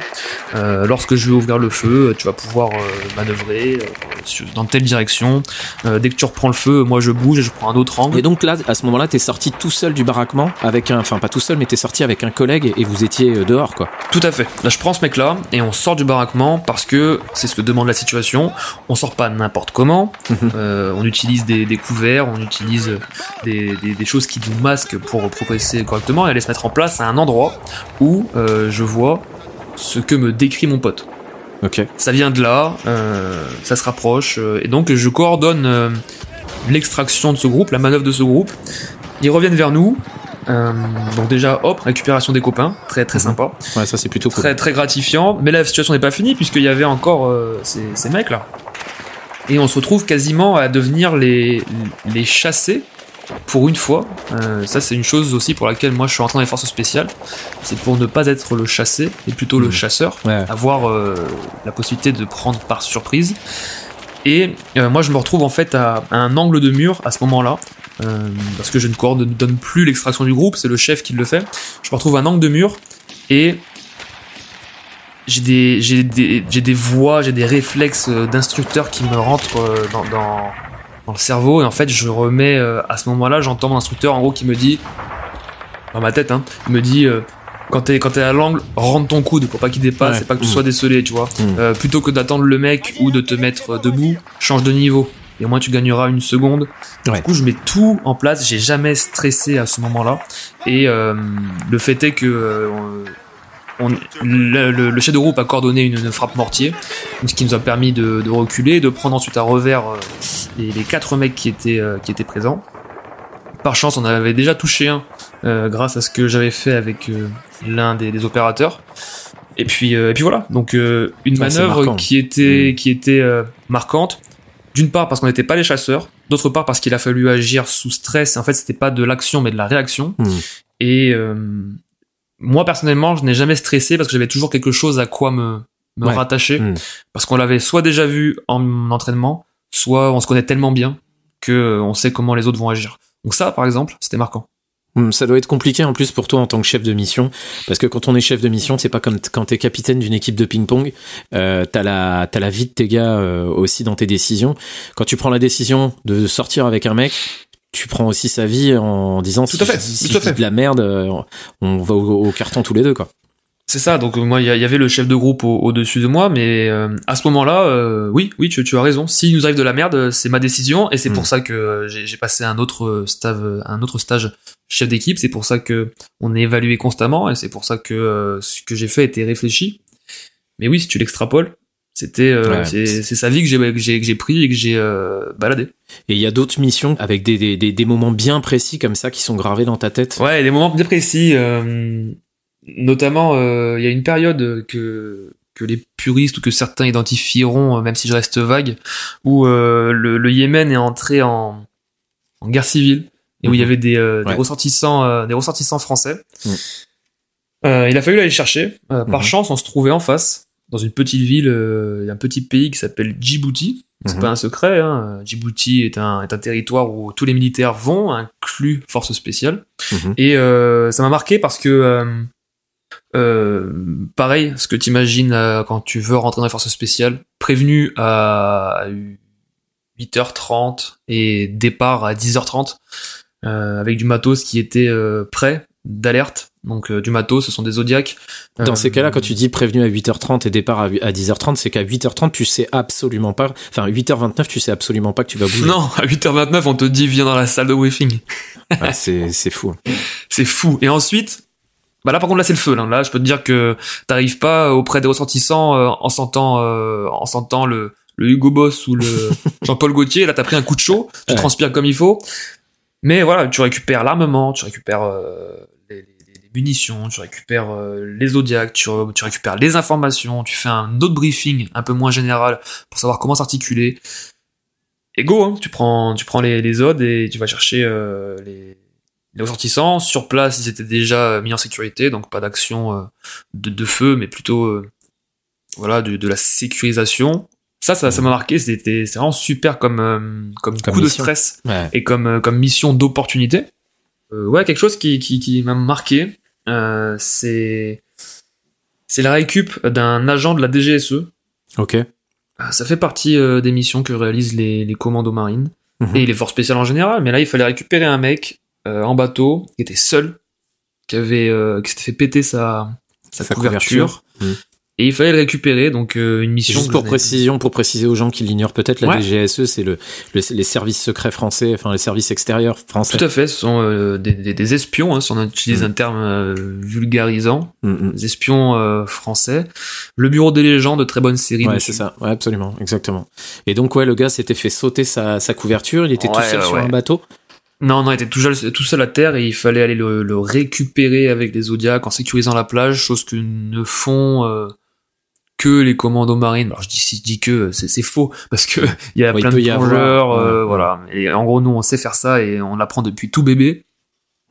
euh, lorsque je vais ouvrir le feu, tu vas pouvoir euh, manœuvrer euh, dans telle direction. Euh, dès que tu reprends le feu, moi je bouge et je prends un autre angle. Et donc là, à ce moment-là, t'es sorti tout seul du baraquement avec un, enfin pas tout seul, mais t'es sorti avec un collègue et, vous étiez euh, dehors, quoi. Tout à fait. Là, je prends ce mec-là et on sort du baraquement parce que c'est ce que demande la situation. On sort pas n'importe comment. Mhm. Euh, on utilise des, des couverts, on utilise des, des- des choses qui nous masquent pour progresser correctement et aller se mettre en place à un endroit où euh, je vois ce que me décrit mon pote. Ok. Ça vient de là, euh, ça se rapproche euh, et donc je coordonne l'extraction de ce groupe, la manœuvre de ce groupe. Ils reviennent vers nous. Donc déjà, hop, récupération des copains, très très Mhm. sympa Ouais, ça c'est plutôt cool. très très gratifiant. Mais la situation n'est pas finie puisqu'il y avait encore ces, ces mecs là. Et on se retrouve quasiment à devenir les, les chassés pour une fois. Euh, ça c'est une chose aussi pour laquelle moi je suis rentré dans les forces spéciales. C'est pour ne pas être le chassé et plutôt le Mhm. chasseur. Ouais. Avoir euh, la possibilité de prendre par surprise. Et euh, moi je me retrouve en fait à, à un angle de mur à ce moment-là. parce que je ne coordonne plus l'extraction du groupe, c'est le chef qui le fait. Je me retrouve à un angle de mur et j'ai des j'ai des j'ai des voix j'ai des réflexes d'instructeur qui me rentrent dans, dans dans le cerveau et en fait je remets euh, à ce moment-là j'entends mon instructeur en gros qui me dit dans ma tête hein il me dit euh, quand t'es quand t'es à l'angle rentre ton coude pour pas qu'il dépasse Ouais. et pas que tu Mm. sois décelé tu vois Mm. Euh, plutôt que d'attendre le mec ou de te mettre euh, debout change de niveau et au moins tu gagneras une seconde Ouais. du coup je mets tout en place j'ai jamais stressé à ce moment-là et euh, le fait est que euh, on- le, le- le chef de groupe a coordonné une, une frappe mortier, ce qui nous a permis de, de reculer, de prendre ensuite à revers euh, les, les quatre mecs qui étaient, euh, qui étaient présents. Par chance, on avait déjà touché un euh, grâce à ce que j'avais fait avec euh, l'un des, des opérateurs. Et puis, euh, et puis voilà. Donc euh, une Ouais, manœuvre qui était, Mm. qui était euh, marquante. D'une part parce qu'on n'était pas les chasseurs, d'autre part parce qu'il a fallu agir sous stress. En fait, c'était pas de l'action mais de la réaction. Mm. Et euh, moi personnellement, je n'ai jamais stressé parce que j'avais toujours quelque chose à quoi me, me Ouais. rattacher. Mm. Parce qu'on l'avait soit déjà vu en entraînement, soit on se connaît tellement bien que euh, on sait comment les autres vont agir. Donc ça, par exemple, c'était marquant. Hum, Ça doit être compliqué en plus pour toi en tant que chef de mission, parce que quand on est chef de mission, c'est pas comme quand t'es capitaine d'une équipe de ping-pong, euh, t'as la t'as la vie de tes gars euh, aussi dans tes décisions. Quand tu prends la décision de sortir avec un mec, tu prends aussi sa vie en disant Tout si, à fait, si tout à je dis fait. de la merde, euh, on va au, au carton tous les deux quoi. C'est ça, donc euh, moi il y, avait le chef de groupe au- au-dessus de moi, mais euh, à ce moment-là, euh, oui, oui, tu, tu as raison. S'il nous arrive de la merde, c'est ma décision, et c'est pour ça que j'ai passé un autre stage, un autre stage chef d'équipe. C'est pour ça que on est évalué constamment, et c'est pour ça que euh, ce que j'ai fait était réfléchi. Mais oui, si tu l'extrapoles, c'était euh, Ouais. c'est c'est sa vie que j'ai que j'ai que j'ai pris et que j'ai euh, baladé. Et il y a d'autres missions avec des, des, des, des moments bien précis comme ça qui sont gravés dans ta tête? Ouais, des moments bien précis. euh, notamment, euh, il y a une période que que les puristes ou que certains identifieront, même si je reste vague, où euh, le, le Yémen est entré en, en guerre civile et où il y Mhm. avait des, euh, des Ouais. ressortissants, euh, des ressortissants français. Euh, il a fallu aller chercher. Euh, par Mhm. chance, on se trouvait en face, dans une petite ville, euh, un petit pays qui s'appelle Djibouti. C'est Mhm. pas un secret. Hein. Djibouti est un, est un territoire où tous les militaires vont, inclus forces spéciales. Mhm. Et euh, ça m'a marqué parce que, euh, euh, pareil, ce que tu imagines quand tu veux rentrer dans les forces spéciales, prévenu à 8h30 et départ à 10h30, euh, avec du matos qui était prêt d'alerte. Donc euh, du matos, ce sont des zodiacs. Dans Euh, ces cas-là, quand tu dis prévenu à 8h30 et départ à à 10h30, c'est qu'à 8h30, tu sais absolument pas, enfin 8h29, tu sais absolument pas que tu vas bouger. Non, à 8h29, on te dit viens dans la salle de briefing. Ouais, [laughs] c'est, c'est fou. C'est fou. Et ensuite, bah là par contre là c'est le feu. Là, Là, je peux te dire que t'arrives pas auprès des ressortissants euh, en sentant euh, en sentant le, le Hugo Boss ou le [laughs] Jean-Paul Gaultier. Là t'as pris un coup de chaud, tu Ouais. transpires comme il faut. Mais voilà, tu récupères l'armement, tu récupères euh, les, les- les munitions, tu récupères euh, les zodiacs, tu, re- tu récupères les informations, tu fais un autre briefing un peu moins général pour savoir comment s'articuler. Et go, hein, tu prends, tu prends les, les odes et tu vas chercher euh, les, les ressortissants. Sur place, ils étaient déjà mis en sécurité, donc pas d'action euh, de, de feu, mais plutôt euh, voilà de, de la sécurisation. Ça, ça, ça m'a marqué. C'était c'est vraiment super comme euh, comme, Comme coup de stress Ouais. et comme euh, comme mission d'opportunité. Euh, ouais, quelque chose qui qui, qui m'a marqué, euh, c'est c'est la récup d'un agent de la DGSE. Ok. Euh, Ça fait partie euh, des missions que réalisent les, les commandos marines Mhm. et les forces spéciales en général. Mais là, il fallait récupérer un mec euh, en bateau qui était seul, qui avait euh, qui s'était fait péter sa sa, Sa couverture. couverture. Et il fallait le récupérer, donc euh, une mission. Juste pour précision, pour préciser aux gens qui l'ignorent peut-être, la Ouais. DGSE, c'est le, le- les services secrets français, enfin les services extérieurs français. Tout à fait, ce sont euh, des, des- des espions, hein, si on utilise Mhm. un terme euh, vulgarisant, Mm, mm. des espions euh, français. Le bureau des légendes, de très bonnes séries. Ouais, c'est ça. Ouais, absolument, exactement. Et donc, ouais, le gars s'était fait sauter sa, sa couverture. Il était tout seul sur un bateau. Non, non, il était tout seul, tout seul à terre et il fallait aller le, le récupérer avec les Zodiacs en sécurisant la plage, chose que ne font euh, que les commandos marines. Alors je dis, si je dis que c'est faux [laughs] parce que il y a Ouais, plein de plongeurs, euh, ouais. voilà. Et en gros, nous on sait faire ça et on l'apprend depuis tout bébé.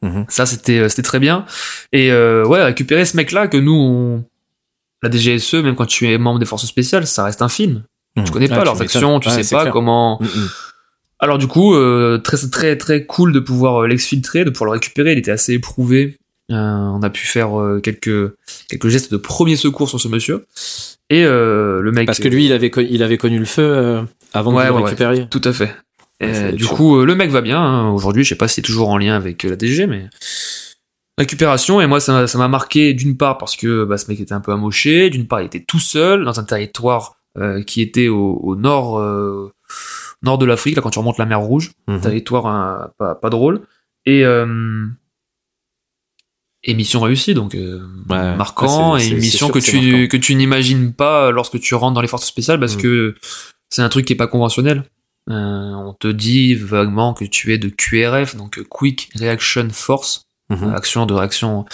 Mhm. Ça c'était euh, c'était très bien. Et euh, ouais, récupérer ce mec-là que nous on la DGSE, même quand tu es membre des forces spéciales, ça reste un film. Mm. Tu connais Ah, pas leurs actions, tu Ouais, sais pas clair. comment. Mm, mm. Alors du coup, euh, très très très cool de pouvoir euh, l'exfiltrer, de pouvoir le récupérer. Il était assez éprouvé. Euh, on a pu faire euh, quelques quelques gestes de premier secours sur ce monsieur. Et euh, le mec. Parce que lui, il avait, co- il avait connu le feu euh, avant Ouais, de ouais, ouais. récupérer. Tout à fait. Et, Ouais, du coup, euh, le mec va bien. hein. Aujourd'hui, je sais pas si c'est toujours en lien avec euh, la DG, mais récupération. Et moi, ça m'a- ça m'a marqué d'une part parce que bah, ce mec était un peu amoché. D'une part, il était tout seul dans un territoire euh, qui était au, au nord euh, nord de l'Afrique, là quand tu remontes la mer Rouge. Mhm. Territoire hein, pas, pas drôle. Et euh, et mission réussie, donc euh, Ouais, marquant, ouais, et une mission que tu marquant. que tu n'imagines pas lorsque tu rentres dans les forces spéciales parce Mm. que c'est un truc qui est pas conventionnel. Euh, on te dit vaguement que tu es de QRF, donc euh, Quick Reaction Force, Mhm. action de réaction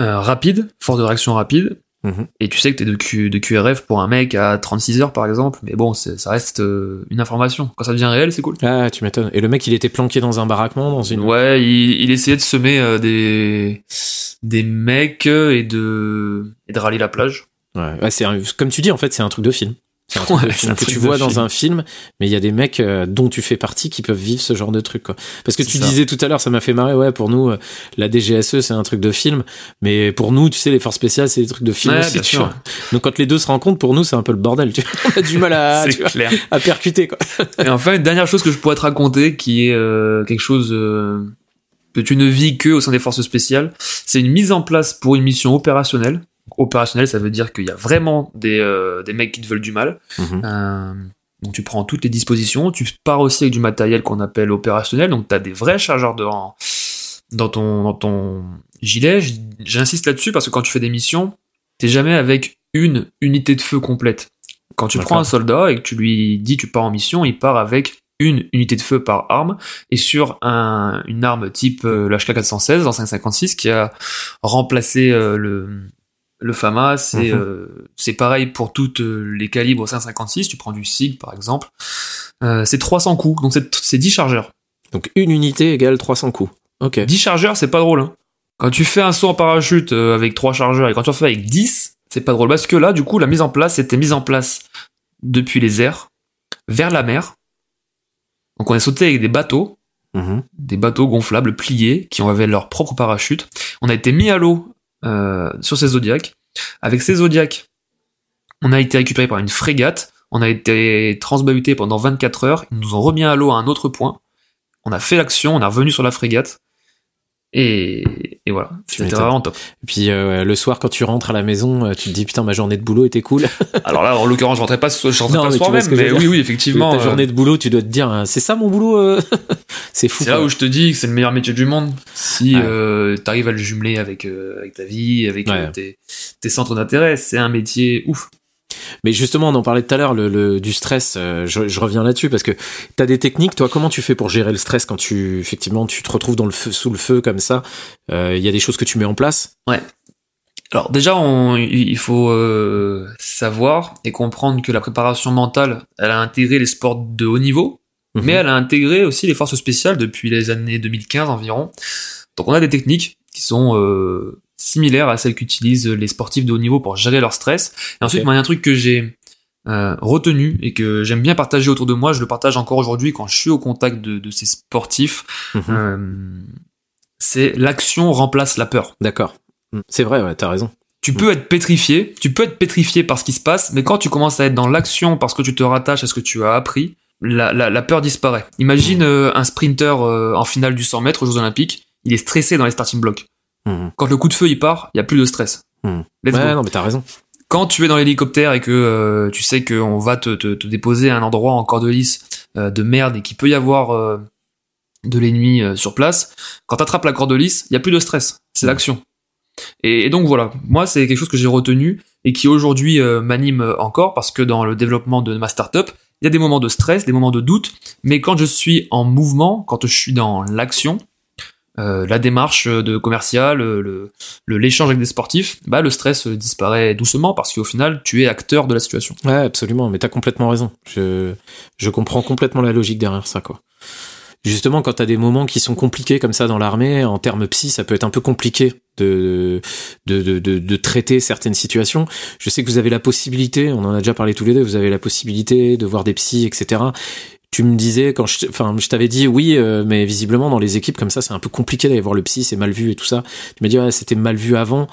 euh, rapide, force de réaction rapide. Mhm. Et tu sais que t'es de, Q, de QRF pour un mec à 36 heures par exemple, mais bon, ça reste euh, une information. Quand ça devient réel, c'est cool. Ah, tu m'étonnes. Et le mec, il était planqué dans un baraquement, dans une. Ouais, il, il essayait de semer euh, des des mecs et de et de rallier la plage. Ouais, ouais, c'est comme tu dis, en fait, c'est un truc de film. C'est un Ouais, un que tu vois dans film. un film, mais il y a des mecs euh, dont tu fais partie qui peuvent vivre ce genre de truc, quoi. Parce que tu ça. disais tout à l'heure, ça m'a fait marrer, ouais, pour nous, euh, la DGSE, c'est un truc de film, mais pour nous, tu sais, les forces spéciales, c'est des trucs de film Ouais, aussi, tu vois. Donc quand les deux se rencontrent, pour nous, c'est un peu le bordel, tu vois. On a du mal à, [laughs] tu vois, à percuter, quoi. Et enfin, une dernière chose que je pourrais te raconter, qui est euh, quelque chose euh, que tu ne vis que au sein des forces spéciales, c'est une mise en place pour une mission opérationnelle. Opérationnelle, ça veut dire qu'il y a vraiment des, euh, des mecs qui te veulent du mal. Mhm. Euh, donc tu prends toutes les dispositions, tu pars aussi avec du matériel qu'on appelle opérationnel, donc tu as des vrais chargeurs de rang dans ton, dans ton gilet. J'insiste là-dessus parce que quand tu fais des missions, t'es jamais avec une unité de feu complète. Quand tu prends un soldat et que tu lui dis tu pars en mission, il part avec une unité de feu par arme et sur un, une arme type euh, l'HK416 en 556 qui a remplacé euh, le, le FAMAS et Mhm. euh, c'est pareil pour toutes euh, les calibres 556 tu prends du SIG par exemple Euh, c'est 300 coups donc c'est c'est 10 chargeurs Donc une unité égale 300 coups. Ok. 10 chargeurs c'est pas drôle hein. quand tu fais un saut en parachute avec 3 chargeurs et quand tu en fais avec 10 c'est pas drôle parce que là du coup la mise en place c'était mise en place depuis les airs vers la mer. Donc on est sauté avec des bateaux, Mhm. des bateaux gonflables pliés qui avaient leur propre parachute. On a été mis à l'eau euh, sur ces zodiacs. Avec ces zodiacs, on a été récupéré par une frégate. On a été transbahuté pendant 24 heures. Ils nous ont remis à l'eau à un autre point. On a fait l'action, on est revenu sur la frégate. Et, et voilà, c'était vraiment top. Et puis euh, le soir quand tu rentres à la maison, euh, tu te dis putain ma journée de boulot était cool. [laughs] Alors là, en l'occurrence, je rentrais pas, je rentrais Non, pas le soir même, mais oui, oui, effectivement. Ta euh, journée de boulot, tu dois te dire euh, c'est ça mon boulot. euh [laughs] c'est fou. C'est là où je te dis que c'est le meilleur métier du monde. Si euh, t'arrives à le jumeler avec, euh, avec ta vie, avec Ouais. tes, tes centres d'intérêt, c'est un métier ouf. Mais justement, on en parlait tout à l'heure, le, le- du stress. euh, je, je reviens là-dessus parce que t'as des techniques. Toi, comment tu fais pour gérer le stress quand tu effectivement tu te retrouves dans le feu, sous le feu comme ça? Il y a des choses que tu mets en place? Alors déjà, on, il faut euh, savoir et comprendre que la préparation mentale, elle a intégré les sports de haut niveau, Mhm. mais elle a intégré aussi les forces spéciales depuis les années 2015 environ. Donc on a des techniques qui sont similaires à celles qu'utilisent les sportifs de haut niveau pour gérer leur stress. Et ensuite, moi, il y a un truc que j'ai euh, retenu et que j'aime bien partager autour de moi, je le partage encore aujourd'hui quand je suis au contact de, de ces sportifs, Mhm. euh, c'est l'action remplace la peur. D'accord. Mm. C'est vrai, ouais, t'as raison. Tu peux être pétrifié, tu peux être pétrifié par ce qui se passe, mais quand tu commences à être dans l'action parce que tu te rattaches à ce que tu as appris, la, la, la peur disparaît. Imagine euh, un sprinter euh, en finale du 100 mètres aux Jeux Olympiques, il est stressé dans les starting blocks. Mhm. Quand le coup de feu il part, il y a plus de stress. Mhm. Let's Ouais, go. non, mais t'as raison. Quand tu es dans l'hélicoptère et que euh, tu sais qu'on va te, te, te déposer à un endroit en corde lisse euh, de merde et qu'il peut y avoir euh, de l'ennemi euh, sur place, quand t'attrapes la corde lisse, il y a plus de stress. C'est Mhm. l'action. Et, et donc voilà, moi c'est quelque chose que j'ai retenu et qui aujourd'hui euh, m'anime encore parce que dans le développement de ma startup, il y a des moments de stress, des moments de doute, mais quand je suis en mouvement, quand je suis dans l'action, euh, la démarche de commercial, le l'échange avec des sportifs, bah le stress euh, disparaît doucement parce qu'au final tu es acteur de la situation. Ouais, absolument. Mais t'as complètement raison. Je, je comprends complètement la logique derrière ça, quoi. Justement, quand t'as des moments qui sont compliqués comme ça dans l'armée, en termes psy, ça peut être un peu compliqué de, de, de, de, de traiter certaines situations. Je sais que vous avez la possibilité, on en a déjà parlé tous les deux, vous avez la possibilité de voir des psys, etc. Tu me disais quand je, enfin, je t'avais dit oui, euh, mais visiblement dans les équipes comme ça, c'est un peu compliqué d'aller voir le psy, c'est mal vu et tout ça. Tu m'as dit ouais, c'était mal vu avant,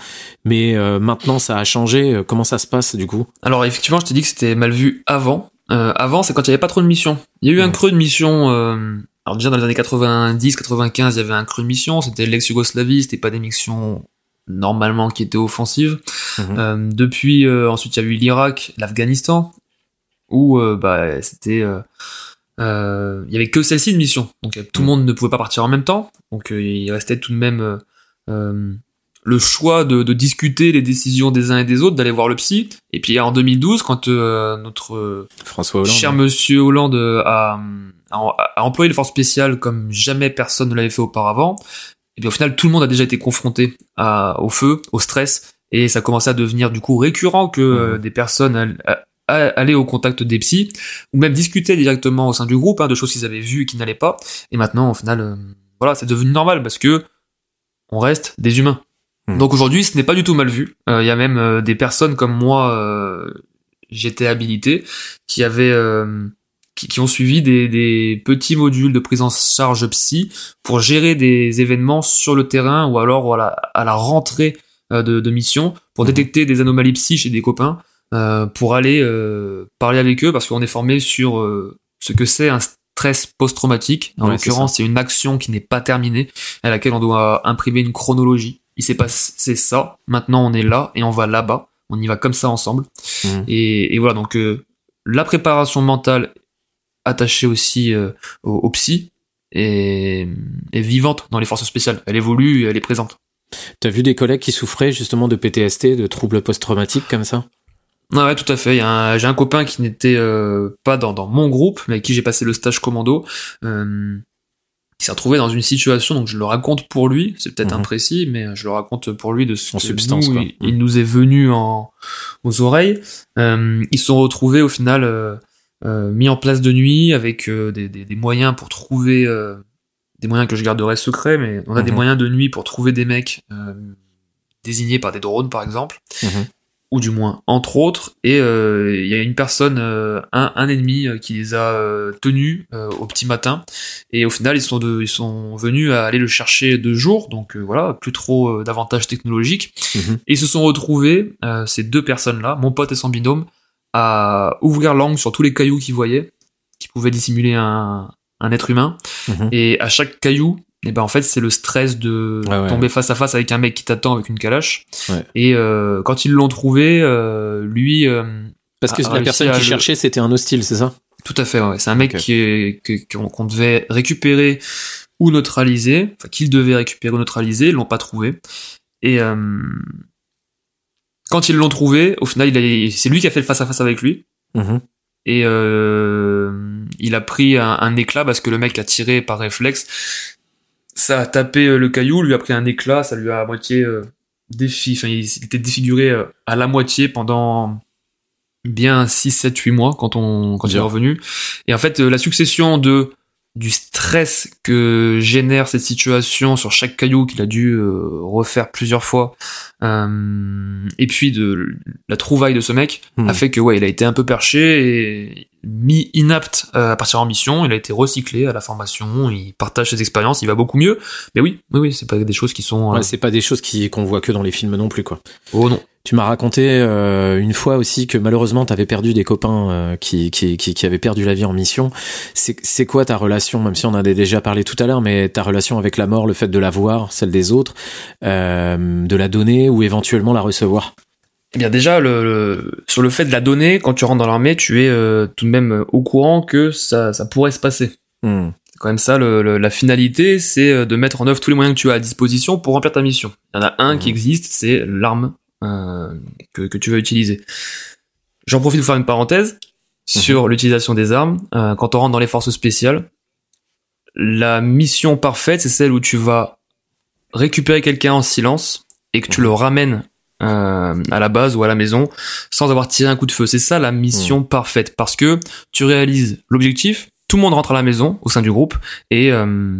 mais euh, maintenant ça a changé. Euh, Comment ça se passe du coup? Alors effectivement, je t'ai dit que c'était mal vu avant. Euh, avant, c'est quand il n'y avait pas trop de missions. Il y a eu un creux de missions. euh, alors déjà dans les années 90, 95, il y avait un creux de missions. C'était l'ex-Yougoslavie, c'était pas des missions normalement qui étaient offensives. Mhm. Euh, depuis, euh, ensuite, il y a eu l'Irak, l'Afghanistan, où bah, c'était, il y avait que celle-ci de mission. Donc euh, tout le Mhm. monde ne pouvait pas partir en même temps. Donc euh, il restait tout de même euh, euh, le choix de, de discuter les décisions des uns et des autres, d'aller voir le psy. Et puis en 2012, quand euh, notre euh, François Hollande. cher monsieur Hollande euh, a, a, a employé les forces spéciales comme jamais personne ne l'avait fait auparavant, et bien au final tout le monde a déjà été confronté à, au feu, au stress, et ça commençait à devenir du coup récurrent que euh, des personnes all- a- a- allaient au contact des psys, ou même discutaient directement au sein du groupe hein, de choses qu'ils avaient vues et qui n'allaient pas. Et maintenant au final, euh, voilà, c'est devenu normal parce que on reste des humains. Mhm. Donc aujourd'hui, ce n'est pas du tout mal vu. Euh, Il y a même euh, des personnes comme moi, j'étais habilité, qui avaient qui, qui ont suivi des, des petits modules de prise en charge psy pour gérer des événements sur le terrain ou alors à la, à la rentrée de, de mission pour Mhm. détecter des anomalies psy chez des copains euh, pour aller euh, parler avec eux parce qu'on est formé sur euh, ce que c'est un stress post-traumatique. En Ouais, l'occurrence, c'est une action qui n'est pas terminée à laquelle on doit imprimer une chronologie. Il s'est passé ça, maintenant on est là et on va là-bas. On y va comme ça ensemble. Mhm. Et, et voilà, donc euh, la préparation mentale attachée aussi euh, au, au psy est, est vivante dans les forces spéciales. Elle évolue, et elle est présente. T'as vu des collègues qui souffraient justement de PTSD, de troubles post-traumatiques comme ça? Ouais, ouais, tout à fait. J'ai un copain qui n'était euh, pas dans, dans mon groupe, mais avec qui j'ai passé le stage commando. Euh, il s'est retrouvé dans une situation, donc je le raconte pour lui. C'est peut-être Mhm. imprécis, mais je le raconte pour lui de ce En que substance, nous, il, il nous est venu en, aux oreilles. Euh, ils se sont retrouvés au final euh, euh, mis en place de nuit avec euh, des, des, des moyens pour trouver euh, des moyens que je garderai secrets, mais on a des Mhm. moyens de nuit pour trouver des mecs euh, désignés par des drones, par exemple. Mhm. Ou du moins entre autres, et euh, il y a une personne, euh, un, un ennemi euh, qui les a tenus au petit matin, et au final ils sont, de, ils sont venus à aller le chercher de jour, donc voilà, plus trop d'avantages technologiques, Mhm. et ils se sont retrouvés, ces deux personnes-là, mon pote et son binôme, à ouvrir l'angle sur tous les cailloux qu'ils voyaient, qui pouvaient dissimuler un, un être humain, Mhm. et à chaque caillou, et ben en fait c'est le stress de ouais. tomber face à face avec un mec qui t'attend avec une calache. Ouais. Et euh, quand ils l'ont trouvé, euh, lui, euh, Parce que a la personne qui le- cherchait, c'était un hostile, c'est ça? Tout à fait, ouais, c'est un mec qui qu'on devait récupérer ou neutraliser, enfin qu'il devait récupérer ou neutraliser, ils l'ont pas trouvé. Et euh, quand ils l'ont trouvé, au final, c'est lui qui a fait le face à face avec lui. Mhm. Et euh, il a pris un, un éclat parce que le mec a tiré par réflexe. Ça a tapé euh, le caillou, lui a pris un éclat, ça lui a à moitié euh, défi, enfin il, était défiguré euh, à la moitié pendant bien 6, 7, 8 mois quand on quand il est revenu. Et en fait la succession de du stress que génère cette situation sur chaque caillou qu'il a dû refaire plusieurs fois, euh, et puis de la trouvaille de ce mec Mhm. a fait que ouais, il a été un peu perché et mis inapte euh, à partir en mission. Il a été recyclé à la formation. Il partage ses expériences. Il va beaucoup mieux. Mais oui, oui, oui, c'est pas des choses qui sont. euh, Ouais, c'est pas des choses qui qu'on voit que dans les films non plus, quoi. Oh non. Tu m'as raconté euh, une fois aussi que malheureusement t'avais perdu des copains euh, qui, qui, qui, qui avaient perdu la vie en mission. C'est c'est quoi ta relation, même si on en a déjà parlé tout à l'heure, mais ta relation avec la mort, le fait de la voir, celle des autres, euh, de la donner ou éventuellement la recevoir? Eh bien déjà, le, le- sur le fait de la donner, quand tu rentres dans l'armée, tu es euh, tout de même euh, au courant que ça, ça pourrait se passer. Hmm. C'est quand même ça, le- le- la finalité, c'est euh, de mettre en œuvre tous les moyens que tu as à disposition pour remplir ta mission. Il y en a un qui Mhm. existe, c'est l'arme euh, que, que tu vas utiliser. J'en profite pour faire une parenthèse sur l'utilisation des armes. Euh, quand on rentre dans les forces spéciales, la mission parfaite, c'est celle où tu vas récupérer quelqu'un en silence et que tu le ramènes euh, à la base ou à la maison sans avoir tiré un coup de feu. C'est ça la mission parfaite parce que tu réalises l'objectif, tout le monde rentre à la maison au sein du groupe et euh,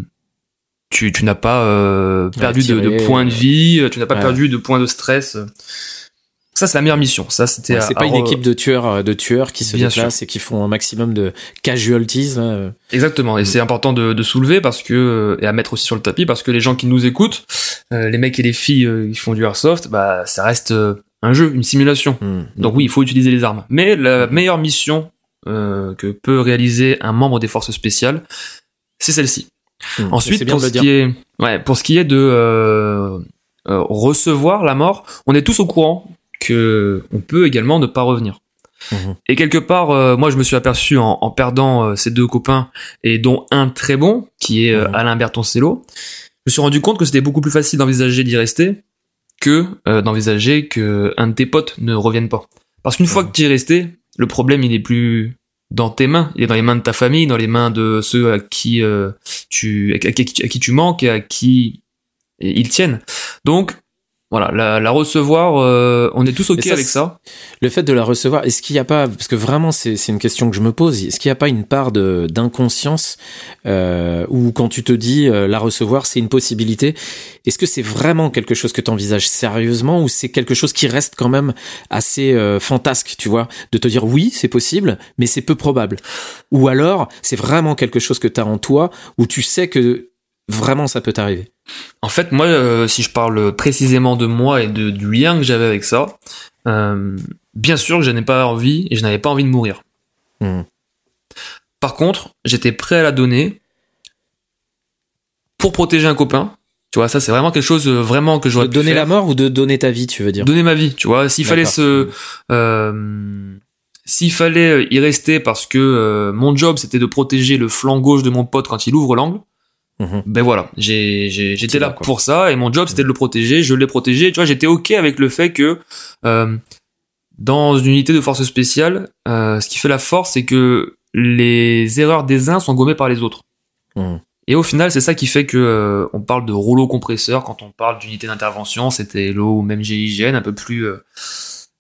tu, tu n'as pas euh, perdu de, de points de vie, tu n'as pas ouais. perdu de points de stress. Ça c'est la meilleure mission. Ça c'était. Ouais, c'est pas à une équipe de tueurs, euh, de tueurs qui se Bien déplacent et qui font un maximum de casualties. là, euh. Exactement, et c'est important de, de soulever parce que et à mettre aussi sur le tapis parce que les gens qui nous écoutent, euh, les mecs et les filles euh, qui font du airsoft, bah ça reste euh, un jeu, une simulation. Hmm. Donc oui, il faut utiliser les armes. Mais la meilleure mission euh, que peut réaliser un membre des forces spéciales, c'est celle-ci. Hmm. Ensuite, pour ce qui est, ouais, pour ce qui est de euh, euh, recevoir la mort, on est tous au courant que on peut également ne pas revenir. Mhm. Et quelque part, euh, moi, je me suis aperçu en, en perdant euh, ces deux copains et dont un très bon, qui est euh, Mhm. Alain Bertoncello. Je me suis rendu compte que c'était beaucoup plus facile d'envisager d'y rester que euh, d'envisager que un de tes potes ne revienne pas. Parce qu'une fois Mhm. que tu y es resté, le problème il est plus dans tes mains, il est dans les mains de ta famille, dans les mains de ceux à qui euh, tu à qui, à qui tu manques et à qui ils tiennent. Donc voilà, la, la recevoir, euh, on est tous ok ça, avec ça. Le fait de la recevoir, est-ce qu'il n'y a pas, parce que vraiment c'est c'est une question que je me pose, est-ce qu'il n'y a pas une part de d'inconscience euh, où quand tu te dis euh, la recevoir c'est une possibilité, est-ce que c'est vraiment quelque chose que tu envisages sérieusement ou c'est quelque chose qui reste quand même assez euh, fantasque, tu vois, de te dire oui c'est possible mais c'est peu probable, ou alors c'est vraiment quelque chose que tu as en toi où tu sais que vraiment ça peut t'arriver. En fait, moi, euh, si je parle précisément de moi et de, du lien que j'avais avec ça, euh, bien sûr que je n'ai pas envie et je n'avais pas envie de mourir. Hmm. Par contre, j'étais prêt à la donner pour protéger un copain. Tu vois, ça c'est vraiment quelque chose euh, vraiment que j'aurais De donner la mort ou de donner ta vie, tu veux dire? Donner ma vie. Tu vois, s'il fallait se, s'il fallait y rester parce que mon job c'était de protéger le flanc gauche de mon pote quand il ouvre l'angle. Mhm. Ben voilà, j'étais là pour ça et mon job c'était de le protéger, je l'ai protégé. Tu vois, j'étais ok avec le fait que euh, dans une unité de force spéciale, euh, ce qui fait la force, c'est que les erreurs des uns sont gommées par les autres. Mhm. Et au final, c'est ça qui fait que euh, on parle de rouleau compresseur quand on parle d'unité d'intervention, c'était l'eau ou même GIGN, un peu plus euh,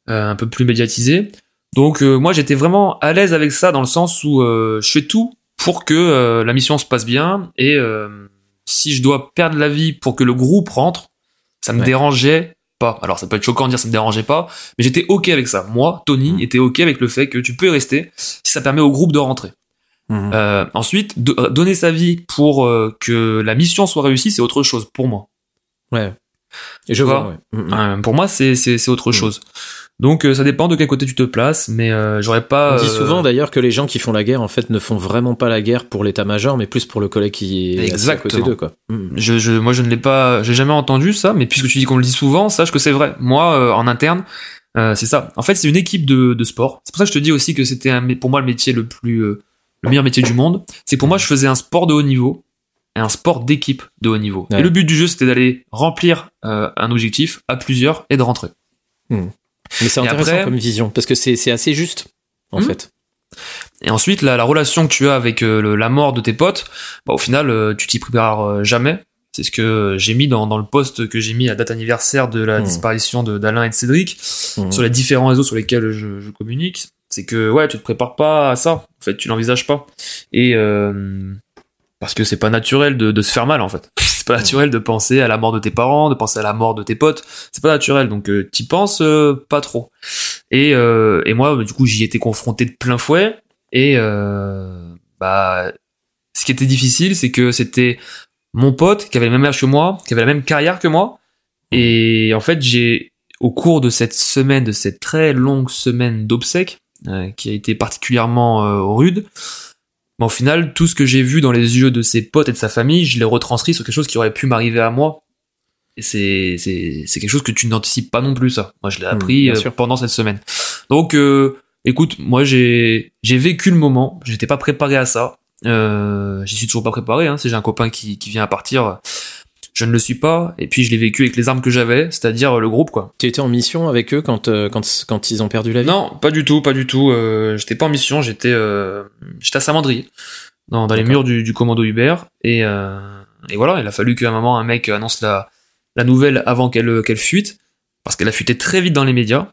euh, un peu plus médiatisé. Donc euh, moi j'étais vraiment à l'aise avec ça dans le sens où euh, je fais tout pour que euh, la mission se passe bien et euh, si je dois perdre la vie pour que le groupe rentre, ça me Ouais. dérangeait pas. Alors ça peut être choquant de dire ça me dérangeait pas, mais j'étais ok avec ça. Moi, Tony, Mm. était ok avec le fait que tu peux y rester si ça permet au groupe de rentrer. Mhm. Euh, ensuite, do- donner sa vie pour euh, que la mission soit réussie, c'est autre chose pour moi. Ouais. Et je vois. vois ouais. Mhm. Euh, pour moi, c'est autre Mm. chose. Donc euh, ça dépend de quel côté tu te places, mais euh, j'aurais pas. On dit euh, souvent d'ailleurs que les gens qui font la guerre en fait ne font vraiment pas la guerre pour l'état-major, mais plus pour le collègue qui est assis à côté Exactement. d'eux quoi. Mhm. Je, je, moi, je ne l'ai pas, j'ai jamais entendu ça, mais puisque tu dis qu'on le dit souvent, sache que c'est vrai. Moi, euh, en interne, euh, c'est ça. En fait, c'est une équipe de, de sport. C'est pour ça que je te dis aussi que c'était pour moi le métier le plus, euh, le meilleur métier du monde. C'est pour moi, je faisais un sport de haut niveau et un sport d'équipe de haut niveau. Ouais. Et le but du jeu, c'était d'aller remplir euh, un objectif à plusieurs et de rentrer. Mais c'est intéressant après- comme vision parce que c'est c'est assez juste en Mhm. fait. Et ensuite, la, la relation que tu as avec euh, le- la mort de tes potes, bah, au final, euh, tu t'y prépares euh, jamais. C'est ce que j'ai mis dans, dans le post que j'ai mis à date anniversaire de la Mhm. disparition d'Alain et de Cédric. Mhm. sur les différents réseaux sur lesquels je, je communique, c'est que ouais, tu te prépares pas à ça. En fait, tu l'envisages pas. Et euh, parce que c'est pas naturel de, de se faire mal en fait. C'est pas naturel de penser à la mort de tes parents, de penser à la mort de tes potes. C'est pas naturel. Donc euh, t'y penses euh, pas trop. Et euh, et moi, du coup, j'y étais confronté de plein fouet. Et euh, bah, ce qui était difficile, c'est que c'était mon pote qui avait le même âge que moi, qui avait la même carrière que moi. Et en fait, j'ai au cours de cette semaine, de cette très longue semaine d'obsèques, euh, qui a été particulièrement euh, rude, mais au final, tout ce que j'ai vu dans les yeux de ses potes et de sa famille, je l'ai retranscrit sur quelque chose qui aurait pu m'arriver à moi. Et c'est, c'est, c'est quelque chose que tu n'anticipes pas non plus, ça. Moi, je l'ai Mmh, appris euh, pendant cette semaine. Donc, euh, écoute, moi, j'ai, j'ai vécu le moment. J'étais pas préparé à ça. Euh, j'y suis toujours pas préparé. Hein. Si j'ai un copain qui, qui vient à partir, je ne le suis pas. Et puis, je l'ai vécu avec les armes que j'avais, c'est-à-dire le groupe, quoi. Tu étais en mission avec eux quand euh, quand quand ils ont perdu la vie? Non, pas du tout, pas du tout. Euh, j'étais pas en mission, j'étais euh, j'étais à Samandry, dans, dans les murs du, du commando Hubert. Et, euh, et voilà, il a fallu qu'à un moment un mec annonce la, la nouvelle avant qu'elle qu'elle fuite, parce qu'elle a fuité très vite dans les médias.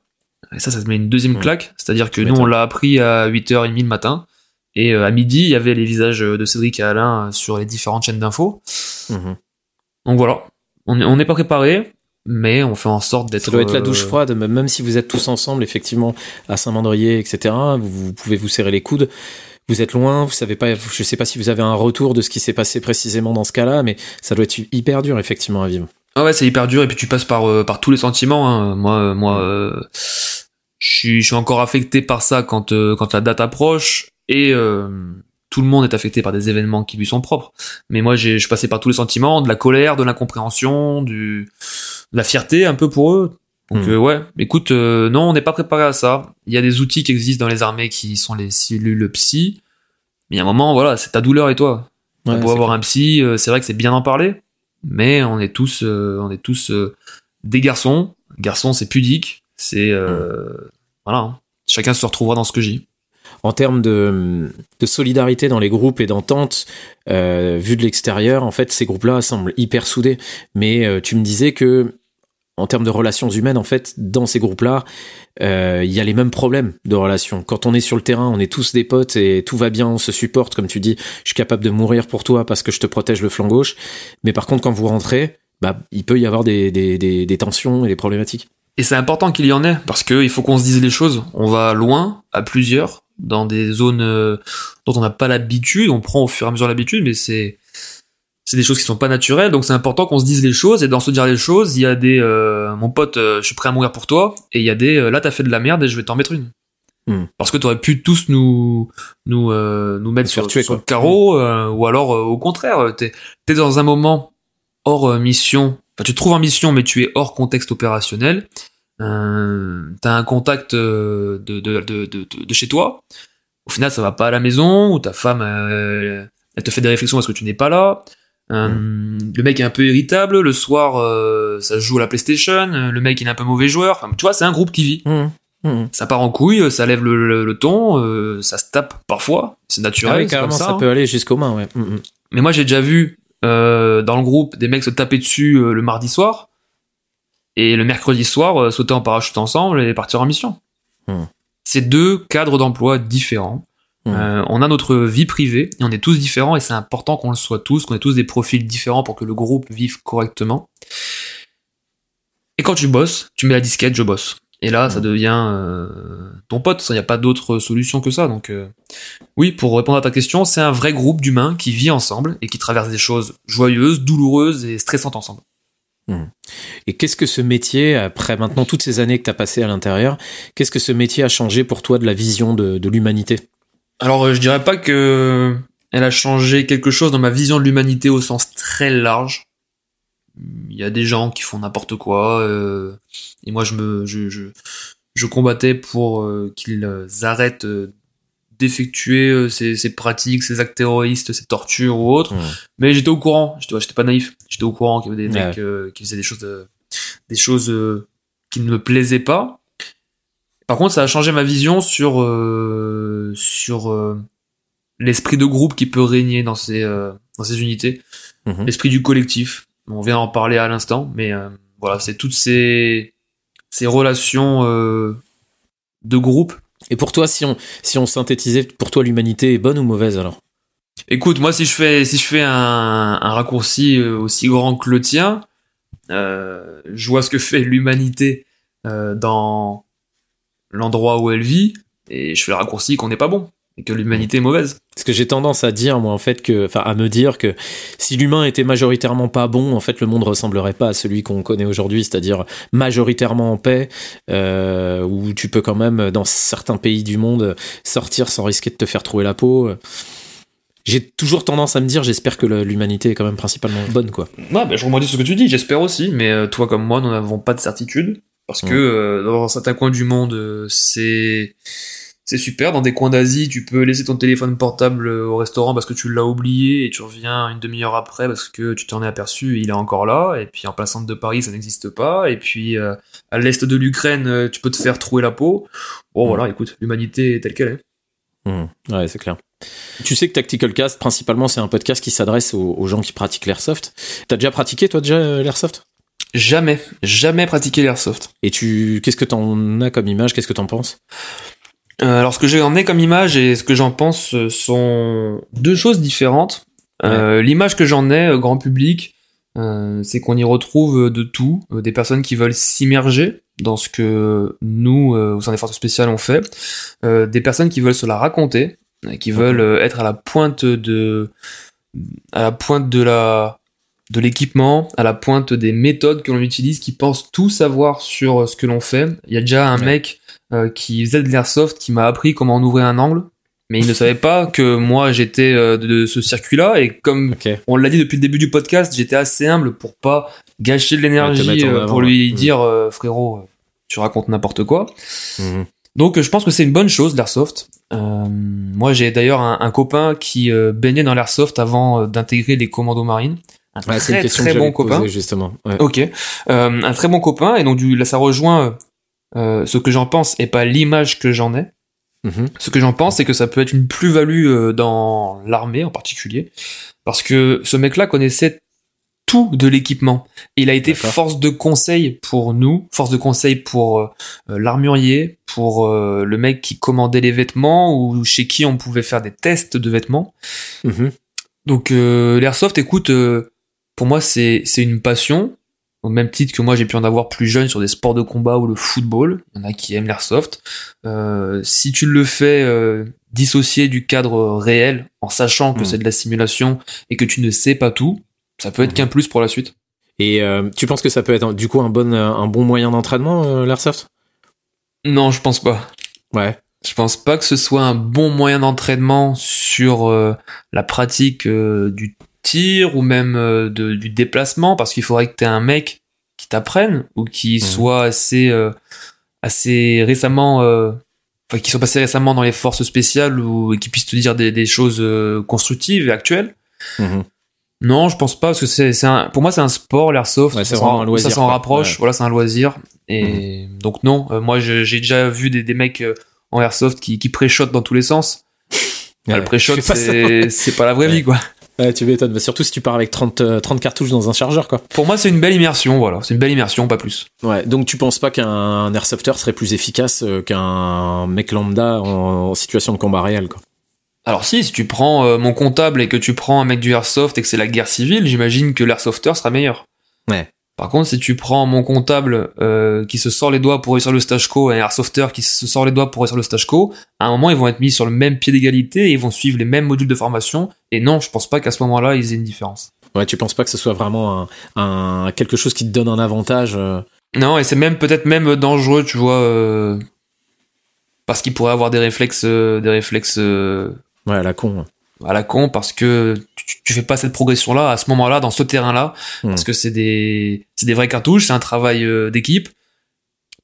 Et ça, ça te met une deuxième claque. C'est-à-dire que nous, on l'a appris à 8h30 le matin. Et euh, à midi, il y avait les visages de Cédric et Alain sur les différentes chaînes d'infos. Mhm. Donc voilà, on n'est pas préparé, mais on fait en sorte d'être. Ça doit être la euh, douche froide, même si vous êtes tous ensemble, effectivement, à Saint-Mandrier, etc. Vous, pouvez vous serrer les coudes. Vous êtes loin, vous savez pas, je sais pas si vous avez un retour de ce qui s'est passé précisément dans ce cas-là, mais ça doit être hyper dur, effectivement, à vivre. Ah ouais, c'est hyper dur et puis tu passes par euh, par tous les sentiments. hein. Moi, euh, moi, euh, je suis je suis encore affecté par ça quand euh, quand la date approche et euh, tout le monde est affecté par des événements qui lui sont propres. Mais moi, j'ai je passé par tous les sentiments, de la colère, de l'incompréhension, du de la fierté un peu pour eux. Donc Hmm. euh, ouais, écoute, euh, non, on n'est pas préparé à ça. Il y a des outils qui existent dans les armées qui sont les cellules psy. Mais il y a un moment, voilà, c'est ta douleur et toi. Ouais, beau c'est avoir clair. un psy, euh, c'est vrai que c'est bien d'en parler, mais on est tous, euh, on est tous euh, des garçons. Garçon, c'est pudique, c'est euh, voilà. hein. Chacun se retrouvera dans ce que j'ai. En termes de, de solidarité dans les groupes et d'entente, euh, vu de l'extérieur, en fait, ces groupes-là semblent hyper soudés. Mais euh, tu me disais que, en termes de relations humaines, en fait, dans ces groupes-là, euh, il y a les mêmes problèmes de relations. Quand on est sur le terrain, on est tous des potes et tout va bien, on se supporte, comme tu dis. Je suis capable de mourir pour toi parce que je te protège le flanc gauche. Mais par contre, quand vous rentrez, bah, il peut y avoir des, tensions et des problématiques. Et c'est important qu'il y en ait parce que il faut qu'on se dise les choses. On va loin, à plusieurs, dans des zones euh, dont on n'a pas l'habitude. On prend au fur et à mesure l'habitude, mais c'est c'est des choses qui sont pas naturelles. Donc c'est important qu'on se dise les choses. Et dans se dire les choses, il y a des euh, mon pote, euh, je suis prêt à mourir pour toi. Et il y a des euh, là t'as fait de la merde et je vais t'en mettre une. Hmm. Parce que t'aurais pu tous nous nous euh, nous mettre sur, tuer, sur le carreau, ou alors au contraire, t'es t'es dans un moment hors mission. Enfin, tu te trouves en mission, mais tu es hors contexte opérationnel. Euh, t'as un contact euh, de, de, de, de, chez toi. Au final, ça va pas à la maison, ou ta femme, euh, elle te fait des réflexions parce que tu n'es pas là? Euh, Le mec est un peu irritable. Le soir, ça se joue à la PlayStation. Le mec il est un peu mauvais joueur. Enfin, tu vois, c'est un groupe qui vit. Mmh. Mmh. Ça part en couille, ça lève le, le, le ton, ça se tape parfois. C'est Ah naturel, oui, c'est comme ça. ça hein. peut aller jusqu'aux mains, ouais. Mais moi, j'ai déjà vu euh, dans le groupe des mecs se taper dessus euh, le mardi soir et le mercredi soir euh, sauter en parachute ensemble et partir en mission. Hmm. C'est deux cadres d'emploi différents. Hmm. Euh, on a notre vie privée et on est tous différents et c'est important qu'on le soit tous, qu'on ait tous des profils différents pour que le groupe vive correctement. Et quand tu bosses, tu mets la disquette, je bosse. Et là, ça devient euh, ton pote. Il n'y a pas d'autre solution que ça. Donc, euh, oui, pour répondre à ta question, c'est un vrai groupe d'humains qui vit ensemble et qui traverse des choses joyeuses, douloureuses et stressantes ensemble. Mmh. Et qu'est-ce que ce métier, après maintenant toutes ces années que tu as passées à l'intérieur, qu'est-ce que ce métier a changé pour toi de la vision de, de l'humanité? Alors, euh, je dirais pas que elle a changé quelque chose dans ma vision de l'humanité au sens très large il y a des gens qui font n'importe quoi euh, et moi je me je, je, je combattais pour euh, qu'ils arrêtent euh, d'effectuer euh, ces, ces, pratiques, ces actes terroristes, ces tortures ou autres. Mais j'étais au courant, j'étais pas naïf, j'étais au courant qu'il y avait des mecs qui faisaient des choses, des choses qui ne me plaisaient pas. Par contre, ça a changé ma vision sur sur l'esprit de groupe qui peut régner dans ces dans ces unités, mhm. l'esprit du collectif. On vient en parler à l'instant, mais euh, voilà, c'est toutes ces, ces relations euh, de groupe. Et pour toi, si on, si on synthétisait, pour toi, l'humanité est bonne ou mauvaise alors? Écoute, moi, si je fais, si je fais un, un raccourci euh, aussi grand que le tien, euh, je vois ce que fait l'humanité euh, dans l'endroit où elle vit, et je fais le raccourci qu'on n'est pas bon et que l'humanité est mauvaise. Parce que j'ai tendance à dire, moi, en fait, que, enfin, à me dire que si l'humain était majoritairement pas bon, en fait, le monde ressemblerait pas à celui qu'on connaît aujourd'hui, c'est-à-dire majoritairement en paix, euh, où tu peux quand même, dans certains pays du monde, sortir sans risquer de te faire trouver la peau. J'ai toujours tendance à me dire, j'espère que l'humanité est quand même principalement bonne, quoi. Ouais, bah, je rebondis sur ce que tu dis, j'espère aussi, mais euh, toi comme moi, nous n'avons pas de certitude, parce que euh, dans certains coins du monde, c'est c'est super. Dans des coins d'Asie, tu peux laisser ton téléphone portable euh, au restaurant parce que tu l'as oublié et tu reviens une demi-heure après parce que tu t'en es aperçu et il est encore là. Et puis en plein centre de Paris, ça n'existe pas. Et puis euh, à l'est de l'Ukraine, euh, tu peux te faire trouer la peau. Bon mm. voilà, écoute, l'humanité est telle qu'elle est. Mm. Ouais, c'est clair. Tu sais que Tactical Cast, principalement, c'est un podcast qui s'adresse aux, gens qui pratiquent l'airsoft. T'as déjà pratiqué, toi, déjà, l'airsoft? Jamais, jamais pratiqué l'airsoft. Et tu, qu'est-ce que t'en as comme image? Qu'est-ce que t'en penses? Euh, alors ce que j'en ai comme image et ce que j'en pense euh, sont deux choses différentes. Euh, l'image que j'en ai grand public, c'est qu'on y retrouve de tout, des personnes qui veulent s'immerger dans ce que nous, au sein des forces spéciales, on fait, des personnes qui veulent se la raconter, qui veulent être à la pointe de, à la pointe de la, de l'équipement, à la pointe des méthodes que l'on utilise, qui pensent tout savoir sur ce que l'on fait. Il y a déjà un mec euh, qui faisait de l'airsoft, qui m'a appris comment on ouvrait un angle. Mais il ne savait pas que moi j'étais euh, de ce circuit-là et comme on l'a dit depuis le début du podcast, j'étais assez humble pour pas gâcher de l'énergie euh, pour lui dire frérot, tu racontes n'importe quoi. Mhm. Donc je pense que c'est une bonne chose l'airsoft. moi j'ai d'ailleurs un, copain qui baignait dans l'airsoft avant d'intégrer les commandos marines. Un très très bon copain. justement. Ok, un très bon copain et donc du, là ça rejoint euh, ce que j'en pense et pas l'image que j'en ai. Mhm. Ce que j'en pense, c'est que ça peut être une plus-value euh, dans l'armée en particulier, parce que ce mec-là connaissait tout de l'équipement. Il a été force de conseil pour nous, force de conseil pour euh, l'armurier, pour le mec qui commandait les vêtements ou chez qui on pouvait faire des tests de vêtements. Mhm. Donc l'airsoft, écoute, pour moi c'est c'est une passion au même titre que moi j'ai pu en avoir plus jeune sur des sports de combat ou le football. Il y en a qui aiment l'airsoft. Euh, si tu le fais euh, dissocier du cadre réel, en sachant que hmm. c'est de la simulation et que tu ne sais pas tout, ça peut être hmm. qu'un plus pour la suite. Et euh, tu penses que ça peut être du coup un bon un bon moyen d'entraînement l'airsoft? Non, je pense pas. Ouais. Je pense pas que ce soit un bon moyen d'entraînement sur la pratique du tir ou même euh, de, du déplacement parce qu'il faudrait que tu aies un mec qui t'apprenne ou qui mmh. soit assez euh, assez récemment euh, enfin qui soit passé récemment dans les forces spéciales ou qui puisse te dire des, des choses constructives et actuelles. Mmh. Non, je pense pas parce que c'est c'est pour moi c'est un sport l'airsoft, ouais, ça s'en rapproche, voilà, c'est un loisir et mmh. donc non, moi j'ai déjà vu des, des mecs en airsoft qui qui préchotent dans tous les sens. le pré-shot, c'est, c'est pas la vraie vie, quoi. Ouais, tu m'étonnes. Bah, surtout si tu pars avec 30, 30 euh, cartouches dans un chargeur, quoi. Pour moi, c'est une belle immersion, voilà. C'est une belle immersion, pas plus. Ouais. Donc, tu penses pas qu'un airsofter serait plus efficace euh, qu'un mec lambda en, situation de combat réel, quoi? Alors si, si tu prends euh, mon comptable et que tu prends un mec du airsoft et que c'est la guerre civile, j'imagine que l'airsofter sera meilleur. Ouais. Par contre, si tu prends mon comptable euh, qui se sort les doigts pour réussir le stage co et un airsofter qui se sort les doigts pour réussir le stage co, à un moment, ils vont être mis sur le même pied d'égalité et ils vont suivre les mêmes modules de formation. Et non, je pense pas qu'à ce moment-là, ils aient une différence. Ouais, tu penses pas que ce soit vraiment un, un quelque chose qui te donne un avantage euh Non, et c'est même peut-être même dangereux, tu vois, euh, parce qu'ils pourraient avoir des réflexes, euh, des réflexes. euh, Ouais, à la con. à la con parce que tu, tu fais pas cette progression là à ce moment-là dans ce terrain-là Hmm. parce que c'est des c'est des vraies cartouches c'est un travail euh, d'équipe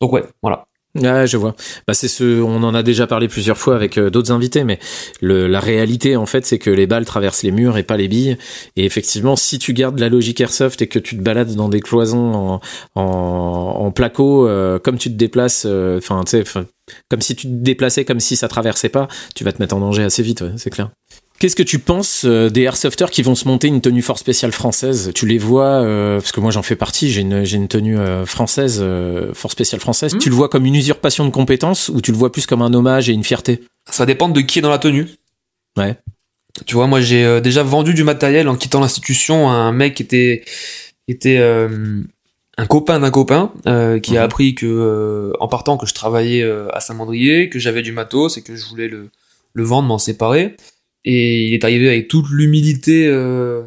donc ouais voilà Ouais, je vois. Bah, c'est ce, on en a déjà parlé plusieurs fois avec euh, d'autres invités, mais le, la réalité, en fait, c'est que les balles traversent les murs et pas les billes. Et effectivement, si tu gardes la logique airsoft et que tu te balades dans des cloisons en, en, en placo, euh, comme tu te déplaces, euh, enfin, tu sais, comme si tu te déplaçais comme si ça traversait pas, tu vas te mettre en danger assez vite, ouais, c'est clair. Qu'est-ce que tu penses euh, des airsofters qui vont se monter une tenue fort spéciale française? Tu les vois, euh, parce que moi j'en fais partie, j'ai une, une tenue euh, française, euh, fort spéciale française. Mhm. Tu le vois comme une usurpation de compétences ou tu le vois plus comme un hommage et une fierté? Ça dépend de qui est dans la tenue Ouais. tu vois moi j'ai euh, déjà vendu du matériel en quittant l'institution à un mec qui était qui était euh, un copain d'un copain euh, qui a Mhm. appris que euh, en partant que je travaillais euh, à Saint-Mandrier que j'avais du matos et que je voulais le le vendre m'en séparer et il est arrivé avec toute l'humilité euh,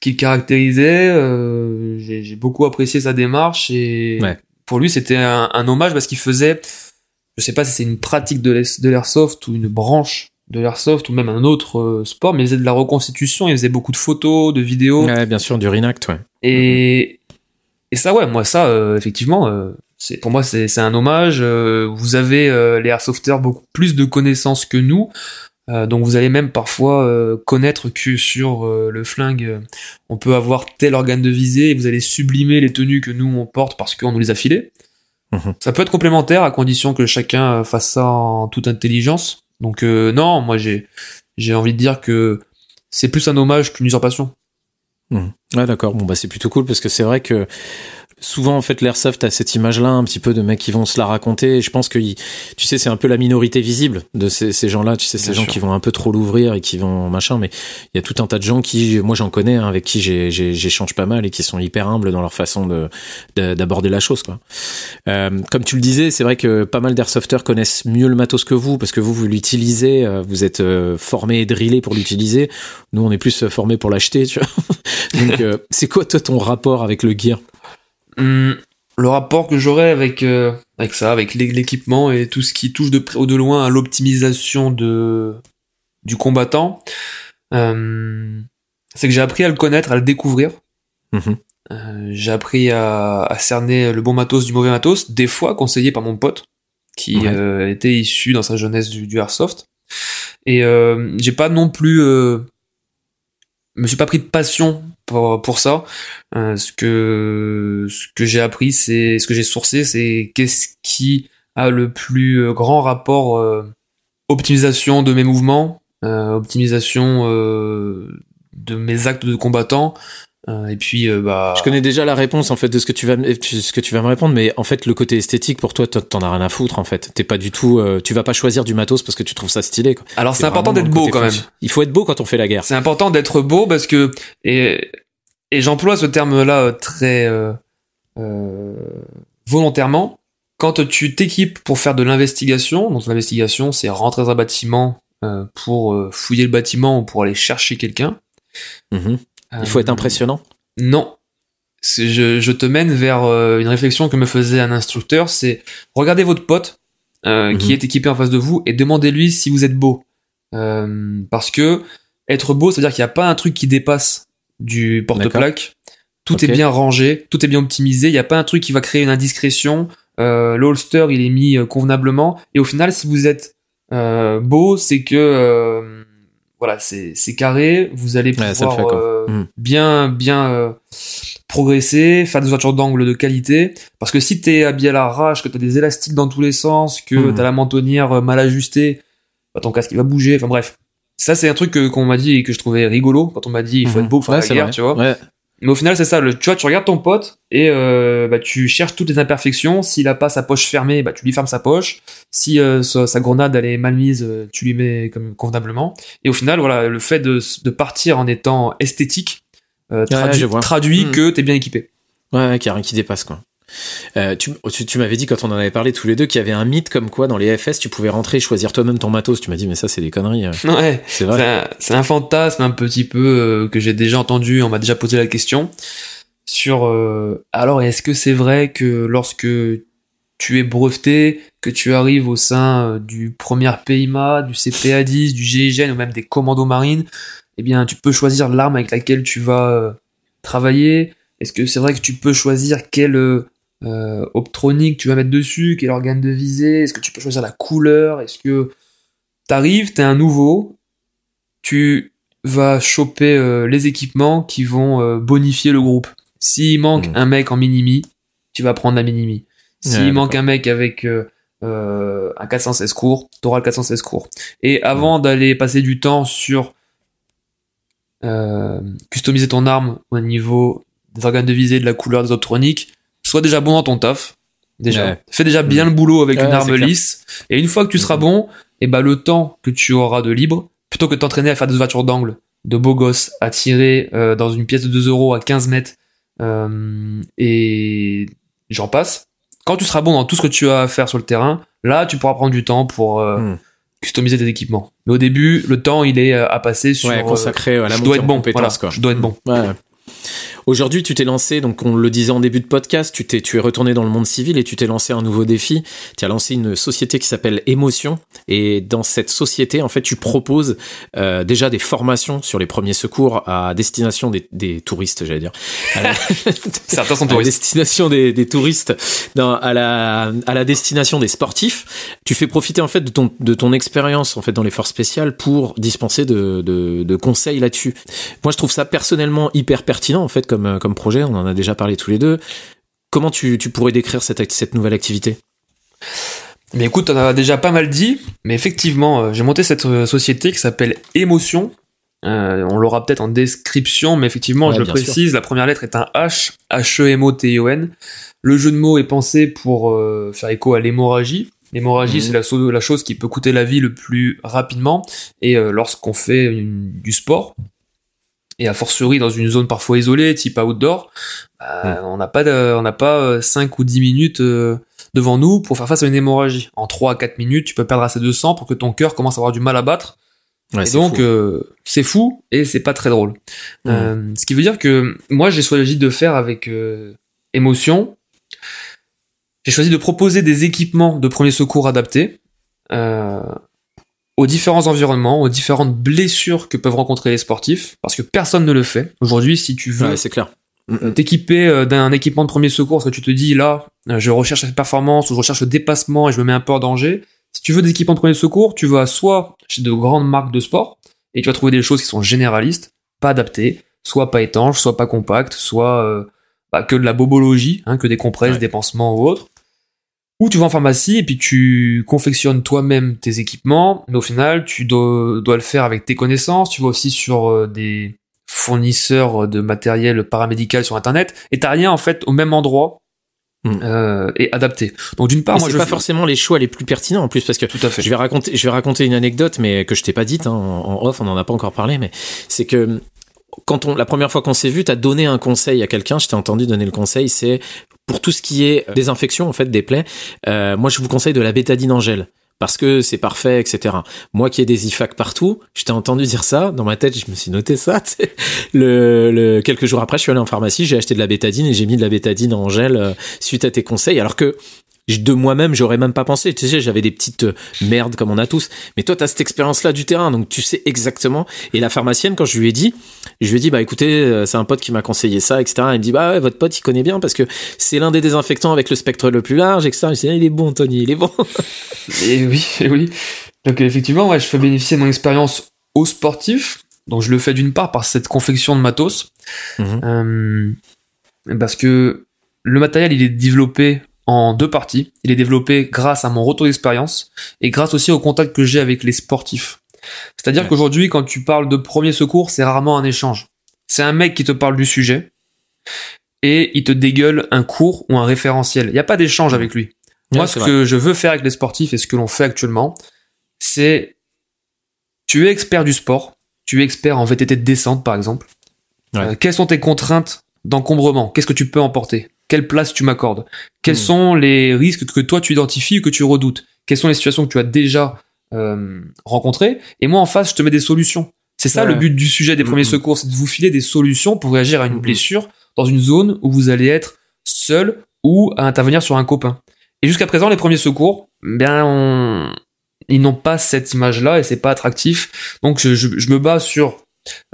qui le caractérisait euh, j'ai beaucoup apprécié sa démarche et Ouais. pour lui c'était un, un hommage parce qu'il faisait je sais pas si c'est une pratique de l'airsoft ou une branche de l'airsoft ou même un autre euh, sport mais il faisait de la reconstitution il faisait beaucoup de photos de vidéos Ouais, bien sûr, du reenact, ouais. et, et ça, ouais, moi, ça, euh, effectivement, euh, c'est pour moi, c'est c'est un hommage. euh, vous avez euh, les airsofters beaucoup plus de connaissances que nous. Euh, donc vous allez même parfois euh, connaître que sur euh, le flingue, euh, on peut avoir tel organe de visée et vous allez sublimer les tenues que nous on porte parce qu'on nous les a filées. Mhm. Ça peut être complémentaire à condition que chacun euh, fasse ça en toute intelligence. Donc euh, non, moi j'ai j'ai envie de dire que c'est plus un hommage qu'une usurpation. Ouais, d'accord. Bon, bah, c'est plutôt cool parce que c'est vrai que souvent, en fait, l'airsoft a cette image-là, un petit peu de mecs qui vont se la raconter. Et je pense que, tu sais, c'est un peu la minorité visible de ces, ces gens-là. Tu sais, ces Bien gens sûr. qui vont un peu trop l'ouvrir et qui vont machin. Mais il y a tout un tas de gens qui, moi, j'en connais, hein, avec qui j'échange pas mal et qui sont hyper humbles dans leur façon de de- d'aborder la chose, quoi. Euh, comme tu le disais, c'est vrai que pas mal d'airsofters connaissent mieux le matos que vous parce que vous, vous l'utilisez, euh, vous êtes euh, formé et drillé pour l'utiliser. Nous, on est plus formé pour l'acheter, tu vois. [laughs] Donc, euh, c'est quoi toi ton rapport avec le gear? Hum, le rapport que j'aurais avec euh, avec ça, avec l'é- l'équipement et tout ce qui touche de près ou de loin à l'optimisation de du combattant, euh, c'est que j'ai appris à le connaître, à le découvrir. Mhm. Euh, j'ai appris à, à cerner le bon matos du mauvais matos, des fois conseillé par mon pote qui Ouais. euh, était issu dans sa jeunesse du, du airsoft. Et euh, j'ai pas non plus, euh, me suis pas pris de passion pour, pour ça. Euh, ce que ce que j'ai appris, c'est ce que j'ai sourcé, c'est qu'est-ce qui a le plus euh, grand rapport euh, optimisation de mes mouvements, euh, optimisation euh, de mes actes de combattant. Euh, et puis euh, bah Je connais déjà la réponse en fait de ce que tu vas me, ce que tu vas me répondre, mais en fait le côté esthétique pour toi t'en- as rien à foutre en fait. T'es pas du tout, euh, tu vas pas choisir du matos parce que tu trouves ça stylé. Quoi. alors c'est important d'être beau quand même. Il faut être beau quand on fait la guerre. C'est important d'être beau parce que et et j'emploie ce terme-là euh, très euh, euh, volontairement. Quand tu t'équipes pour faire de l'investigation, donc l'investigation c'est rentrer dans un bâtiment euh, pour fouiller le bâtiment ou pour aller chercher quelqu'un. Mhm. Il faut être impressionnant. Non. Je, je te mène vers euh, une réflexion que me faisait un instructeur, c'est regardez votre pote euh, qui Mhm. est équipé en face de vous et demandez-lui si vous êtes beau. Euh, parce que être beau, ça veut dire qu'il n'y a pas un truc qui dépasse du porte-plaque. Tout est bien rangé, tout est bien optimisé. Il n'y a pas un truc qui va créer une indiscrétion. Euh, le holster, il est mis euh, convenablement. Et au final, si vous êtes euh, beau, c'est que euh, voilà, c'est carré. Vous allez Ouais, pouvoir fait, euh, Mm. bien bien euh, progresser, faire des ouvertures d'angle de qualité. Parce que si t'es habillé à l'arrache, que t'as des élastiques dans tous les sens, que Mhm. t'as la mentonnière euh, mal ajustée, bah, ton casque il va bouger. Enfin bref. Ça, c'est un truc que- qu'on m'a dit et que je trouvais rigolo quand on m'a dit il faut Mhm. être beau pour faire Ouais, la guerre, vrai. tu vois. Ouais. Mais au final, c'est ça. Le, tu vois, tu regardes ton pote et euh, bah, tu cherches toutes les imperfections. S'il a pas sa poche fermée, bah, tu lui fermes sa poche. Si euh, sa, sa grenade elle est mal mise, euh, tu lui mets comme convenablement. Et au final, voilà, le fait de, de partir en étant esthétique euh, Ouais, traduit, Mhm. que t'es bien équipé. Ouais, ouais, qu'il n'y a rien qui dépasse, quoi. Euh, tu, tu, m'avais dit quand on en avait parlé tous les deux qu'il y avait un mythe comme quoi dans les FS tu pouvais rentrer et choisir toi-même ton matos. Tu m'as dit mais ça c'est des conneries. Ouais, c'est vrai. C'est un, fantasme un petit peu euh, que j'ai déjà entendu. On m'a déjà posé la question sur. Euh, alors est-ce que c'est vrai que lorsque tu es breveté, que tu arrives au sein du premier PIMA, du CPA10, du GIGN ou même des commandos marines, eh bien tu peux choisir l'arme avec laquelle tu vas travailler? Est-ce que c'est vrai que tu peux choisir quelle euh, optronique tu vas mettre dessus, quel organe de visée, est-ce que tu peux choisir la couleur, est-ce que t'arrives, t'es un nouveau, tu vas choper euh, les équipements qui vont euh, bonifier le groupe. S'il manque hmm. un mec en minimi, tu vas prendre la minimi. S'il manque un mec avec un 416 cours, t'auras le 416 cours. Et avant d'aller passer du temps sur customiser ton arme au niveau des organes de visée, de la couleur des optroniques, sois déjà bon dans ton taf. Déjà, fais déjà bien mm. le boulot avec une arme lisse. Et une fois que tu seras mm. bon, et eh ben le temps que tu auras de libre, plutôt que de t'entraîner à faire des voitures d'angle, de beaux gosses, à tirer euh, dans une pièce de 2 euros à 15 mètres, euh, et j'en passe. Quand tu seras bon dans tout ce que tu as à faire sur le terrain, là, tu pourras prendre du temps pour euh, mm. customiser tes équipements. Mais au début, le temps, il est à passer sur. Ouais, consacré à la je dois être bon, voilà, quoi. Je dois être bon. Ouais. Aujourd'hui, tu t'es lancé, donc on le disait en début de podcast, tu t'es, tu es retourné dans le monde civil et tu t'es lancé un nouveau défi. Tu as lancé une société qui s'appelle Émotion et dans cette société, en fait, tu proposes euh, déjà des formations sur les premiers secours à destination des, des touristes, j'allais dire. [laughs] Certains sont touristes. À destination des, des touristes, à la à la destination des sportifs. Tu fais profiter en fait de ton de ton expérience en fait dans les forces spéciales pour dispenser de de, de conseils là-dessus. Moi, je trouve ça personnellement hyper pertinent en fait comme, euh, comme projet, on en a déjà parlé tous les deux. Comment tu, pourrais décrire cette, cette nouvelle activité? Mais écoute, on a déjà pas mal dit, mais effectivement, euh, j'ai monté cette euh, société qui s'appelle Émotion. on l'aura peut-être en description, mais effectivement, je le précise, la première lettre est un H, H-E-M-O-T-I-O-N. Le jeu de mots est pensé pour faire écho à l'hémorragie. L'hémorragie, mhm. c'est la, la, chose qui peut coûter la vie le plus rapidement. Et lorsqu'on fait du sport, et a fortiori dans une zone parfois isolée, type outdoor, bah, on n'a pas on n'a pas 5 euh, ou 10 minutes euh, devant nous pour faire face à une hémorragie. En 3 à 4 minutes, tu peux perdre assez de sang pour que ton cœur commence à avoir du mal à battre. et donc euh, c'est fou et c'est pas très drôle. ce qui veut dire que moi j'ai choisi de faire avec émotion. J'ai choisi de proposer des équipements de premier secours adaptés aux différents environnements, aux différentes blessures que peuvent rencontrer les sportifs, parce que personne ne le fait. Aujourd'hui, si tu veux c'est clair. Euh, t'équiper euh, d'un équipement de premier secours, parce que tu te dis là, euh, je recherche la performance ou je recherche le dépassement et je me mets un peu en danger. Si tu veux des équipements de premier secours, tu vas soit chez de grandes marques de sport et tu vas trouver des choses qui sont généralistes, pas adaptées, soit pas étanches, soit pas compactes, soit bah, que de la bobologie, hein, que des compresses, des pansements ou autres. Ou tu vas en pharmacie et puis tu confectionnes toi-même tes équipements, mais au final, tu dois, le faire avec tes connaissances. Tu vas aussi sur euh, des fournisseurs de matériel paramédical sur Internet et t'as rien en fait au même endroit hmm. euh, et adapté. Donc d'une part, moi, je pas forcément les choix les plus pertinents en plus parce que tout à fait. Je vais raconter, je vais raconter une anecdote, mais que je t'ai pas dite hein, en off, on en a pas encore parlé, mais c'est que quand on la première fois qu'on s'est vu, t'as donné un conseil à quelqu'un, je t'ai entendu donner le conseil, c'est pour tout ce qui est désinfection en fait des plaies, euh, moi je vous conseille de la bétadine en gel parce que c'est parfait, etc. Moi qui ai des IFAC partout, je t'ai entendu dire ça, dans ma tête je me suis noté ça. [laughs] Le, le, quelques jours après, je suis allé en pharmacie, j'ai acheté de la bétadine et j'ai mis de la bétadine en gel euh, suite à tes conseils, alors que de moi-même, j'aurais même pas pensé. Tu sais, j'avais des petites euh, merdes comme on a tous. Mais toi, tu as cette expérience-là du terrain, donc tu sais exactement. Et la pharmacienne, quand je lui ai dit, je lui ai dit, bah écoutez, euh, c'est un pote qui m'a conseillé ça, etc. Elle me dit, bah ouais, votre pote, il connaît bien parce que c'est l'un des désinfectants avec le spectre le plus large, etc. Je dis, ah, il est bon, Tony, il est bon. [laughs] et oui, et oui. Donc effectivement, ouais, je fais bénéficier de mon expérience aux sportifs. Donc je le fais d'une part par cette confection de matos, mhm. euh, parce que le matériel il est développé en deux parties. Il est développé grâce à mon retour d'expérience et grâce aussi au contact que j'ai avec les sportifs. C'est-à-dire qu'aujourd'hui, quand tu parles de premier secours, c'est rarement un échange. C'est un mec qui te parle du sujet et il te dégueule un cours ou un référentiel. Il n'y a pas d'échange avec lui. Moi, ce que je veux faire avec les sportifs et ce que l'on fait actuellement, c'est tu es expert du sport, tu es expert en VTT de descente par exemple. Euh, quelles sont tes contraintes d'encombrement, qu'est-ce que tu peux emporter? Quelle place tu m'accordes? Quels Hmm. sont les risques que toi tu identifies ou que tu redoutes? Quelles sont les situations que tu as déjà euh, rencontrées? Et moi en face, je te mets des solutions. C'est ça Ouais. le but du sujet des premiers Mhm. secours, c'est de vous filer des solutions pour réagir à une blessure dans une zone où vous allez être seul ou à intervenir sur un copain. Et jusqu'à présent, les premiers secours, bien, on- ils n'ont pas cette image-là et c'est pas attractif. Donc, je, je- je me base sur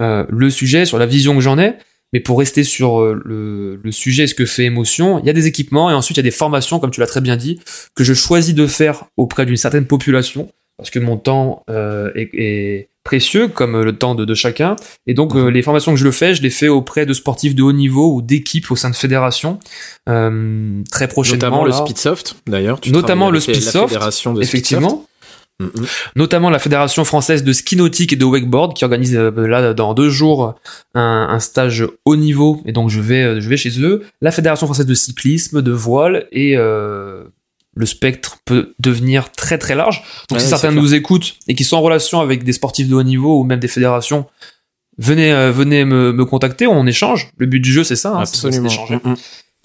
euh, le sujet, sur la vision que j'en ai. Mais pour rester sur euh, le, le sujet, ce que fait émotion, il y a des équipements et ensuite il y a des formations, comme tu l'as très bien dit, que je choisis de faire auprès d'une certaine population parce que mon temps euh, est, est précieux, comme le temps de, de chacun. Et donc, euh, les formations que je le fais, je les fais auprès de sportifs de haut niveau ou d'équipes au sein de fédérations. Euh, très prochainement, Notamment le. Speedsoft, d'ailleurs. Notamment le Speedsoft, Effectivement. Mhm. notamment la Fédération française de ski nautique et de wakeboard qui organise euh, là dans deux jours un, un stage haut niveau et donc je vais euh, je vais chez eux. La Fédération française de cyclisme, de voile et euh, le spectre peut devenir très très large. Donc Ouais, si certains nous écoutent et qui sont en relation avec des sportifs de haut niveau ou même des fédérations, venez euh, venez me, me contacter, on échange. Le but du jeu c'est ça, hein, c'est Absolument. d'échanger.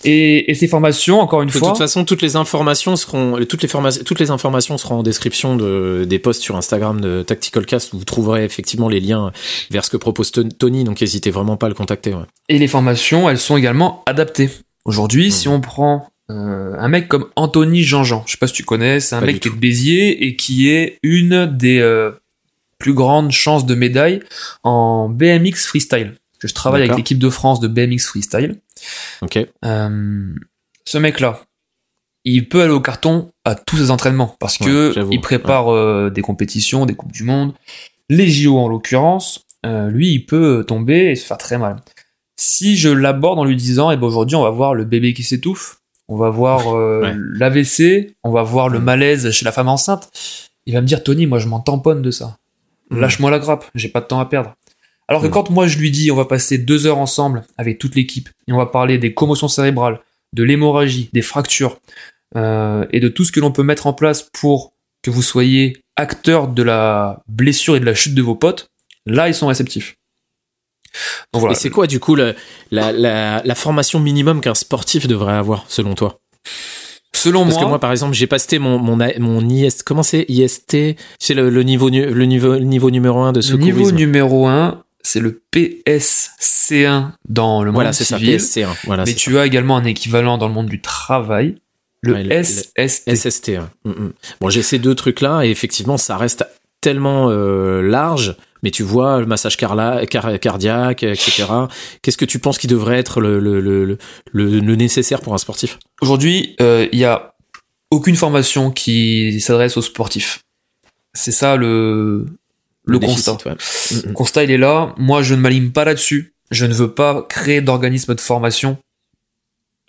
Et, et ces formations, encore une De fois, toute façon, toutes les informations seront, toutes les formations, toutes les informations seront en description de, des posts sur Instagram de Tactical Cast où vous trouverez effectivement les liens vers ce que propose Ton- Tony, donc n'hésitez vraiment pas à le contacter. ouais. Et les formations, elles sont également adaptées. Aujourd'hui, si on prend euh, un mec comme Anthony Jean-Jean, je sais pas si tu connais, c'est un Pas mec qui est de Béziers et qui est une des euh, plus grandes chances de médaille en BMX freestyle. Que je travaille avec l'équipe de France de BMX freestyle. Ok. Euh, ce mec-là, il peut aller au carton à tous ses entraînements parce Ouais, que il prépare euh, des compétitions, des coupes du monde, les JO en l'occurrence. Euh, lui, il peut tomber et se faire très mal. Si je l'aborde en lui disant, eh ben aujourd'hui, on va voir le bébé qui s'étouffe, on va voir Ouais. l'AVC, on va voir le malaise chez la femme enceinte, il va me dire, Tony, moi, je m'en tamponne de ça. Mm. Lâche-moi la grappe, j'ai pas de temps à perdre. Alors que Mm. quand moi je lui dis on va passer deux heures ensemble avec toute l'équipe et on va parler des commotions cérébrales, de l'hémorragie, des fractures euh, et de tout ce que l'on peut mettre en place pour que vous soyez acteur de la blessure et de la chute de vos potes, là ils sont réceptifs. Donc voilà. Et c'est quoi du coup la, la, la, la formation minimum qu'un sportif devrait avoir selon toi? Selon Parce moi, que moi, par exemple, j'ai passé mon mon mon IST. Comment c'est IST C'est le, le niveau le niveau le niveau numéro un de le secourisme. niveau numéro 1, c'est le PSC1 dans le monde voilà, c'est ça. civil. PSC1. Voilà. mais tu as également un équivalent dans le monde du travail, le Ouais, le- le SST. Hein. Mm, mm. Bon, j'ai ces deux trucs-là et effectivement, ça reste tellement euh, large. Mais tu vois, le massage carla- car- cardiaque, etc. Qu'est-ce que tu penses qui devrait être le, le, le, le, le- le nécessaire pour un sportif? Aujourd'hui, euh, il y a aucune formation qui s'adresse aux sportifs. C'est ça le le déficit, constat. ouais. Le mm. constat, il est là. Moi, je ne m'aligne pas là-dessus. Je ne veux pas créer d'organisme de formation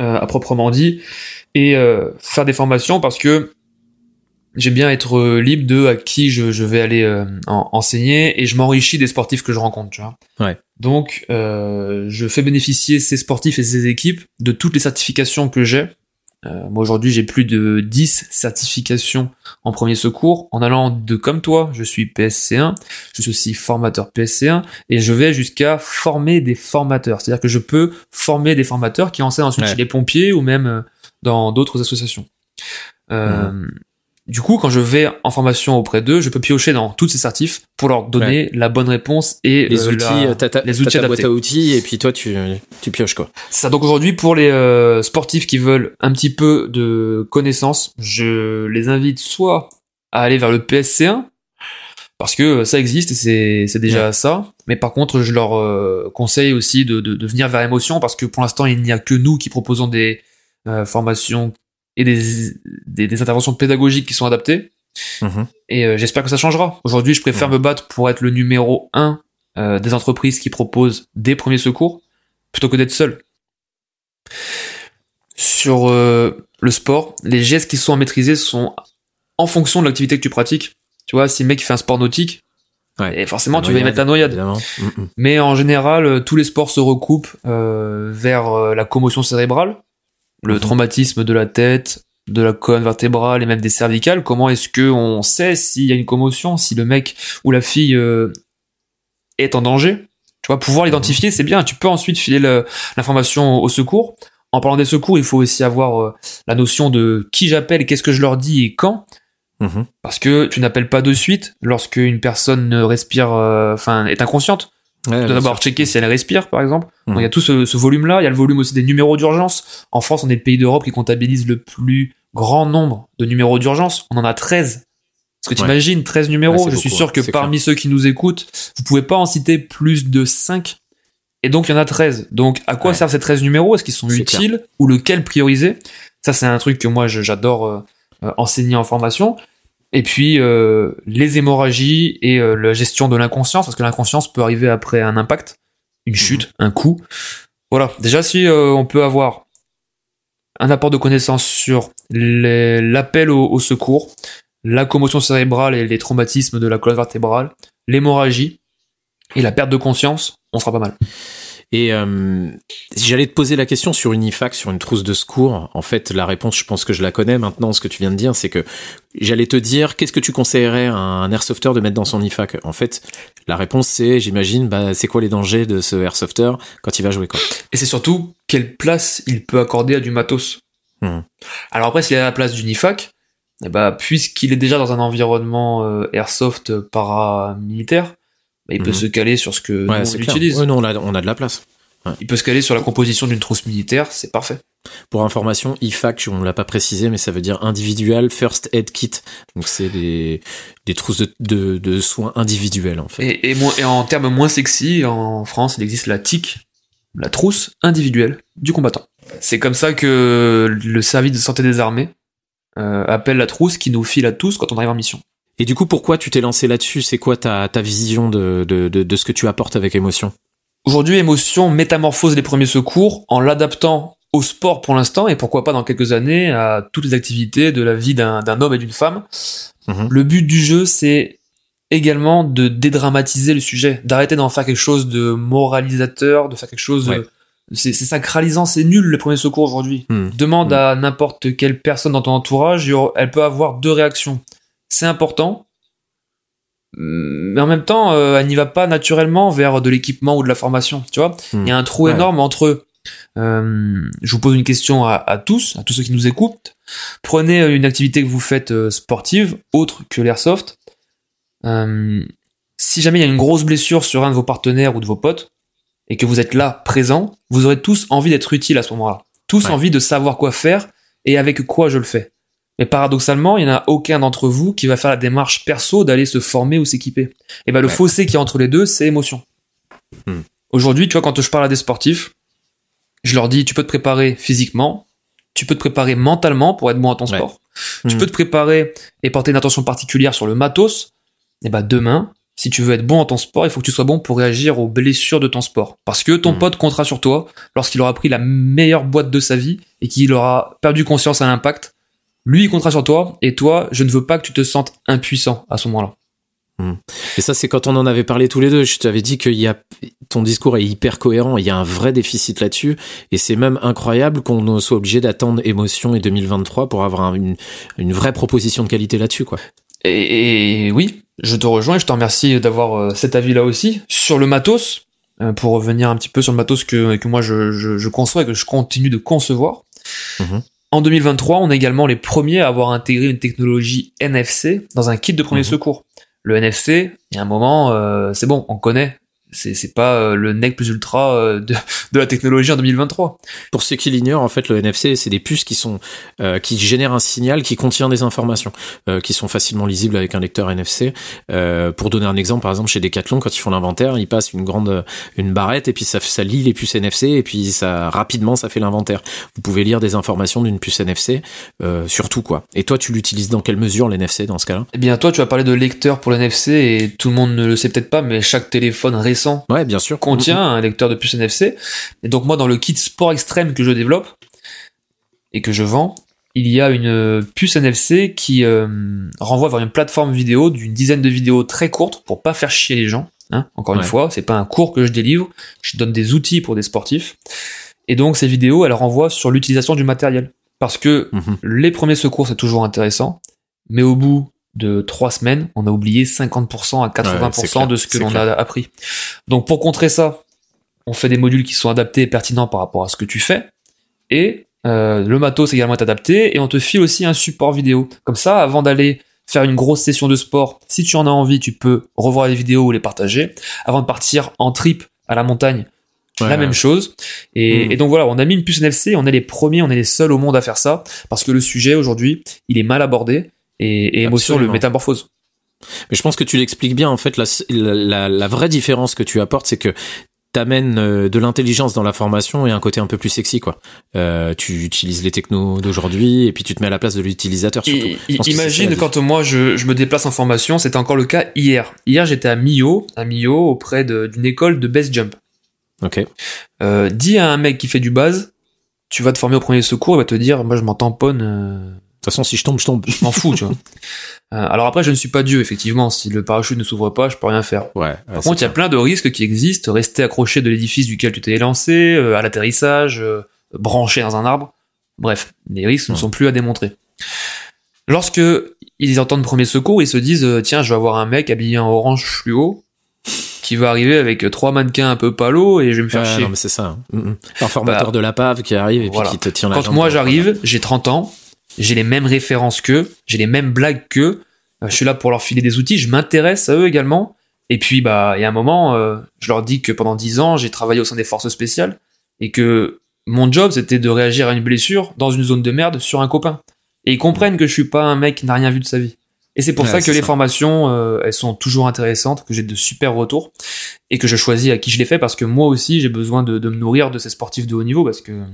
euh, à proprement dit et euh, faire des formations parce que j'aime bien être euh, libre de à qui je, je vais aller euh, en- enseigner et je m'enrichis des sportifs que je rencontre. Tu vois. Ouais. Donc, euh, je fais bénéficier ces sportifs et ces équipes de toutes les certifications que j'ai. Euh, moi aujourd'hui j'ai plus de 10 certifications en premier secours en allant de comme toi, je suis PSC1, je suis aussi formateur PSC1 et je vais jusqu'à former des formateurs. C'est-à-dire que je peux former des formateurs qui enseignent ensuite Ouais. chez les pompiers ou même euh, dans d'autres associations. Euh, Du coup, quand je vais en formation auprès d'eux, je peux piocher dans toutes ces certifs pour leur donner la bonne réponse et Les euh, outils, la- t'as ta, les t'as outils ta boîte à outils et puis toi tu, tu pioches quoi. Ça, donc aujourd'hui, pour les euh, sportifs qui veulent un petit peu de connaissances, je les invite soit à aller vers le PSC1, parce que ça existe et c'est, déjà ça. Mais par contre, je leur euh, conseille aussi de, de, de venir vers Émotion, parce que pour l'instant, il n'y a que nous qui proposons des euh, formations et des, des, des interventions pédagogiques qui sont adaptées. Mhm. Et euh, j'espère que ça changera. Aujourd'hui, je préfère Ouais. me battre pour être le numéro un euh, des entreprises qui proposent des premiers secours plutôt que d'être seul. Sur euh, le sport, les gestes qui sont à maîtriser sont en fonction de l'activité que tu pratiques. Tu vois, si le mec fait un sport nautique, Ouais. et forcément tu vas y mettre la noyade. Mais en général, euh, tous les sports se recoupent vers la commotion cérébrale, le Mhm. traumatisme de la tête, de la colonne vertébrale et même des cervicales. Comment est-ce que on sait s'il y a une commotion, si le mec ou la fille euh, est en danger? Tu vois, pouvoir l'identifier, c'est bien. Tu peux ensuite filer l'information au secours. En parlant des secours, il faut aussi avoir euh, la notion de qui j'appelle, qu'est-ce que je leur dis et quand. Mhm. Parce que tu n'appelles pas de suite lorsque une personne respire, euh, enfin, est inconsciente. Tu dois d'abord checker si elle respire, par exemple. Mhm. il y a tout ce, volume-là. Il y a le volume aussi des numéros d'urgence. En France, on est le pays d'Europe qui comptabilise le plus grand nombre de numéros d'urgence. On en a 13. Parce que tu imagines, 13 numéros. je suis sûr que parmi ceux qui nous écoutent, vous pouvez pas en citer plus de 5 et donc, il y en a 13. Donc, à quoi servent ces 13 numéros? Est-ce qu'ils sont utiles Ou lequel prioriser? Ça, c'est un truc que moi, j'adore euh, euh, enseigner en formation. Et puis, euh, les hémorragies et la gestion de l'inconscience, parce que l'inconscience peut arriver après un impact, une mhm. chute, un coup. Voilà. Déjà, si on peut avoir un apport de connaissances sur l'appel au, secours, la commotion cérébrale et les traumatismes de la colonne vertébrale, l'hémorragie et la perte de conscience, on sera pas mal. Et euh, j'allais te poser la question sur une IFAC, sur une trousse de secours. En fait, la réponse, je pense que je la connais maintenant. Ce que tu viens de dire, c'est que j'allais te dire, qu'est-ce que tu conseillerais à un airsofter de mettre dans son IFAC? En fait, la réponse, c'est, j'imagine, bah, c'est quoi les dangers de ce airsofter quand il va jouer quoi Et c'est surtout quelle place il peut accorder à du matos. Hmm. Alors après, s'il a la place d'une IFAC, eh bah, puisqu'il est déjà dans un environnement euh, airsoft paramilitaire, bah, il peut mhm. se caler sur ce que on utilise. non, on a, on a de la place. Il peut se caler sur la composition d'une trousse militaire, c'est parfait. Pour information, IFAC, on l'a pas précisé, mais ça veut dire individual first aid kit. Donc c'est des, des trousses de, de, soins individuels en fait. Et, et, et, en termes moins sexy, en France, il existe la TIC, la trousse individuelle du combattant. C'est comme ça que le service de santé des armées euh, appelle la trousse qui nous file à tous quand on arrive en mission. Et du coup, pourquoi tu t'es lancé là-dessus? C'est quoi ta, ta vision de, de, de, ce que tu apportes avec émotion? Aujourd'hui, émotion métamorphose les premiers secours en l'adaptant au sport pour l'instant et pourquoi pas dans quelques années à toutes les activités de la vie d'un homme et d'une femme. Mhm. Le but du jeu, c'est également de dédramatiser le sujet, d'arrêter d'en faire quelque chose de moralisateur, de faire quelque chose de... C'est sacralisant, c'est nul le premier secours aujourd'hui. Hmm. Demande hmm. à n'importe quelle personne dans ton entourage, elle peut avoir deux réactions c'est important. Mais en même temps, euh, elle n'y va pas naturellement vers de l'équipement ou de la formation. Tu vois, hmm. il y a un trou énorme entre. Euh, je vous pose une question à, tous, à tous ceux qui nous écoutent. Prenez une activité que vous faites euh, sportive, autre que l'airsoft. si jamais il y a une grosse blessure sur un de vos partenaires ou de vos potes, et que vous êtes là, présent, vous aurez tous envie d'être utile à ce moment-là. Tous envie de savoir quoi faire et avec quoi je le fais. Mais paradoxalement, il n'y en a aucun d'entre vous qui va faire la démarche perso d'aller se former ou s'équiper. Et ben le fossé qui est entre les deux, c'est émotion. Hmm. Aujourd'hui, tu vois, quand je parle à des sportifs, je leur dis, tu peux te préparer physiquement, tu peux te préparer mentalement pour être bon à ton sport. Tu hmm. peux te préparer et porter une attention particulière sur le matos. Et ben demain, si tu veux être bon à ton sport, il faut que tu sois bon pour réagir aux blessures de ton sport. Parce que ton hmm. pote comptera sur toi lorsqu'il aura pris la meilleure boîte de sa vie et qu'il aura perdu conscience à l'impact lui, il comptera sur toi, et toi, je ne veux pas que tu te sentes impuissant à ce moment-là. Hmm. Et ça, c'est quand on en avait parlé tous les deux. Je t'avais dit qu'il y a ton discours est hyper cohérent. Il y a un vrai déficit là-dessus, et c'est même incroyable qu'on soit obligé d'attendre émotion et 2023 pour avoir une, vraie proposition de qualité là-dessus, quoi. Et, oui, je te rejoins. Et je te remercie d'avoir euh, cet avis-là aussi sur le matos. Euh, pour revenir un petit peu sur le matos que, que moi je, conçois et que je continue de concevoir. Mhm. En 2023, on est également les premiers à avoir intégré une technologie NFC dans un kit de premier mhm. secours. Le NFC, il y a un moment, euh, c'est bon, on connaît, c'est pas euh, le nec plus ultra euh, de, [laughs] de, la technologie en 2023. Pour ceux qui l'ignorent, en fait, le NFC, c'est des puces qui sont euh, qui génèrent un signal qui contient des informations qui sont facilement lisibles avec un lecteur NFC. pour donner un exemple, par exemple, chez Decathlon, quand ils font l'inventaire, ils passent une grande une barrette et puis ça ça lit les puces NFC et puis ça rapidement ça fait l'inventaire. Vous pouvez lire des informations d'une puce NFC, surtout quoi. Et toi, tu l'utilises dans quelle mesure l'NFC dans ce cas-là? Eh bien, toi, tu vas parler de lecteur pour l'NFC et tout le monde ne le sait peut-être pas, mais chaque téléphone récent ouais, bien sûr. contient un lecteur de puce NFC. Et donc moi, dans le kit sport extrême que je développe et que je vends, il y a une puce NFC qui euh, renvoie vers une plateforme vidéo d'une dizaine de vidéos très courtes pour pas faire chier les gens. Hein. Encore une fois, c'est pas un cours que je délivre, je donne des outils pour des sportifs. Et donc ces vidéos, elles renvoient sur l'utilisation du matériel. Parce que mhm. les premiers secours, c'est toujours intéressant, mais au bout de trois semaines, on a oublié 50% à 80% de ce que l'on a appris. Donc pour contrer ça, on fait des modules qui sont adaptés et pertinents par rapport à ce que tu fais. Et euh, le matos également est adapté. Et on te file aussi un support vidéo. Comme ça, avant d'aller faire une grosse session de sport, si tu en as envie, tu peux revoir les vidéos ou les partager. Avant de partir en trip à la montagne, la même chose. Hmm. Et, donc voilà, on a mis une puce NFC, on est les premiers, on est les seuls au monde à faire ça, parce que le sujet aujourd'hui, il est mal abordé et, et émotion le métamorphose. Mais je pense que tu l'expliques bien. En fait, la, la, la, vraie différence que tu apportes, c'est que t'amènes euh, de l'intelligence dans la formation et un côté un peu plus sexy quoi. Euh, tu utilises les technos d'aujourd'hui et puis tu te mets à la place de l'utilisateur surtout. imagine quand moi je, je, me déplace en formation, c'était encore le cas hier. Hier j'étais à Millau, à Millau auprès d'une école de base jump. Ok. Euh, dis à un mec qui fait du base, tu vas te former au premier secours, il va te dire moi je m'en tamponne. Euh, toute façon, si je tombe, je tombe. Je m'en fous, tu vois. [laughs] Euh, alors après, je ne suis pas Dieu, effectivement. Si le parachute ne s'ouvre pas, je peux rien faire. Ouais. Par contre, il y a plein de risques qui existent. Rester accroché de l'édifice duquel tu t'es lancé, euh, à l'atterrissage, euh, branché dans un arbre. Bref, les risques ne sont plus à démontrer. Lorsque ils entendent premier secours, ils se disent tiens, je vais avoir un mec habillé en orange fluo qui va arriver avec trois mannequins un peu palos et je vais me faire chier. Non, mais c'est ça. Hein. Mm, mm. Un formateur bah, de la PAV qui arrive et puis qui te tient la Quand moi j'arrive, j'ai 30 ans, j'ai les mêmes références qu'eux, j'ai les mêmes blagues qu'eux, euh, je suis là pour leur filer des outils, je m'intéresse à eux également. Et puis, bah, il y a un moment, euh, je leur dis que pendant dix ans, j'ai travaillé au sein des forces spéciales et que mon job, c'était de réagir à une blessure dans une zone de merde sur un copain. Et ils comprennent que je suis pas un mec qui n'a rien vu de sa vie. Et c'est pour ça que les formations, euh, elles sont toujours intéressantes, que j'ai de super retours et que je choisis à qui je les fais parce que moi aussi, j'ai besoin de, de, me nourrir de ces sportifs de haut niveau parce que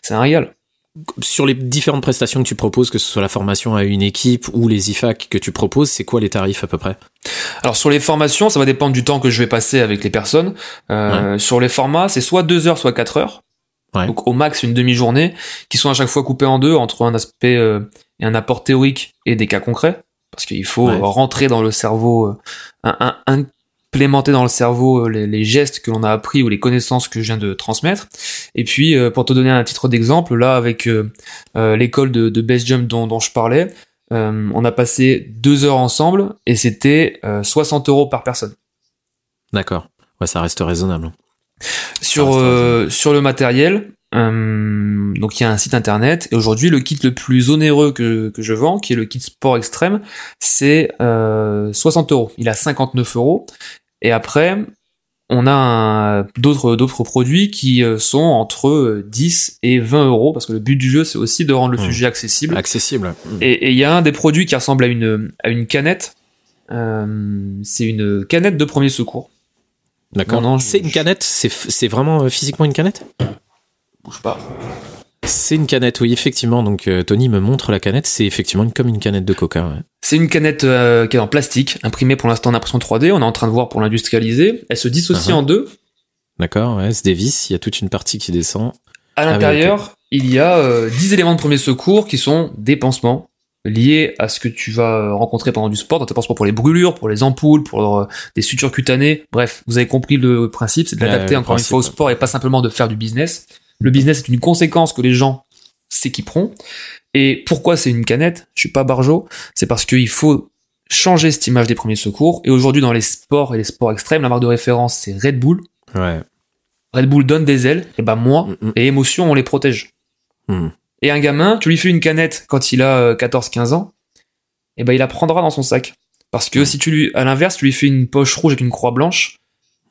c'est un régal sur les différentes prestations que tu proposes, que ce soit la formation à une équipe ou les IFAC que tu proposes, c'est quoi les tarifs à peu près? Alors sur les formations, ça va dépendre du temps que je vais passer avec les personnes. Euh, Sur les formats, c'est soit 2 heures, soit 4 heures. Ouais. Donc au max une demi-journée, qui sont à chaque fois coupées en deux entre un aspect euh, et un apport théorique et des cas concrets. Parce qu'il faut rentrer dans le cerveau, euh, un, un, implémenter dans le cerveau euh, les, gestes que l'on a appris ou les connaissances que je viens de transmettre. Et puis, euh, pour te donner un titre d'exemple, là, avec euh, l'école de, de base jump dont, dont je parlais, on a passé deux heures ensemble et c'était 60 euros par personne. D'accord. Ouais, ça reste raisonnable. Sur sur le matériel, donc il y a un site internet et aujourd'hui le kit le plus onéreux que, que je vends, qui est le kit sport extrême, c'est 60 euros. Il a 59 euros et après, on a d'autres d'autres produits qui euh, sont entre 10 et 20 euros parce que le but du jeu c'est aussi de rendre le mmh. sujet accessible. Accessible. Mmh. Et il y a un des produits qui ressemble à une à une canette. Euh, c'est une canette de premier secours. D'accord. C'est une canette. C'est c'est vraiment euh, physiquement une canette? Bouge pas. C'est une canette, oui, effectivement. Donc euh, Tony me montre la canette. C'est effectivement comme une canette de coca. C'est une canette euh, qui est en plastique, imprimée pour l'instant en impression 3D. On est en train de voir pour l'industrialiser. Elle se dissocie uh-huh. en deux. D'accord, ouais, elle se dévisse. Il y a toute une partie qui descend. À l'intérieur, il y a 10 euh, éléments de premier secours qui sont des pansements liés à ce que tu vas rencontrer pendant du sport, dans tes pansements pour les brûlures, pour les ampoules, pour des sutures cutanées. Bref, vous avez compris le principe, c'est de l'adapter encore une fois au sport et pas simplement de faire du business. Le business est une conséquence que les gens s'équiperont. Et pourquoi c'est une canette? Je suis pas barjo. C'est parce qu'il faut changer cette image des premiers secours. Et aujourd'hui, dans les sports et les sports extrêmes, la marque de référence, c'est Red Bull. Ouais. Red Bull donne des ailes. Et ben moi, mm, mm. et émotion, on les protège. Mm. Et un gamin, tu lui fais une canette quand il a 14-15 euh, ans, et ben il la prendra dans son sac. Parce que si tu lui, à l'inverse, tu lui fais une poche rouge avec une croix blanche,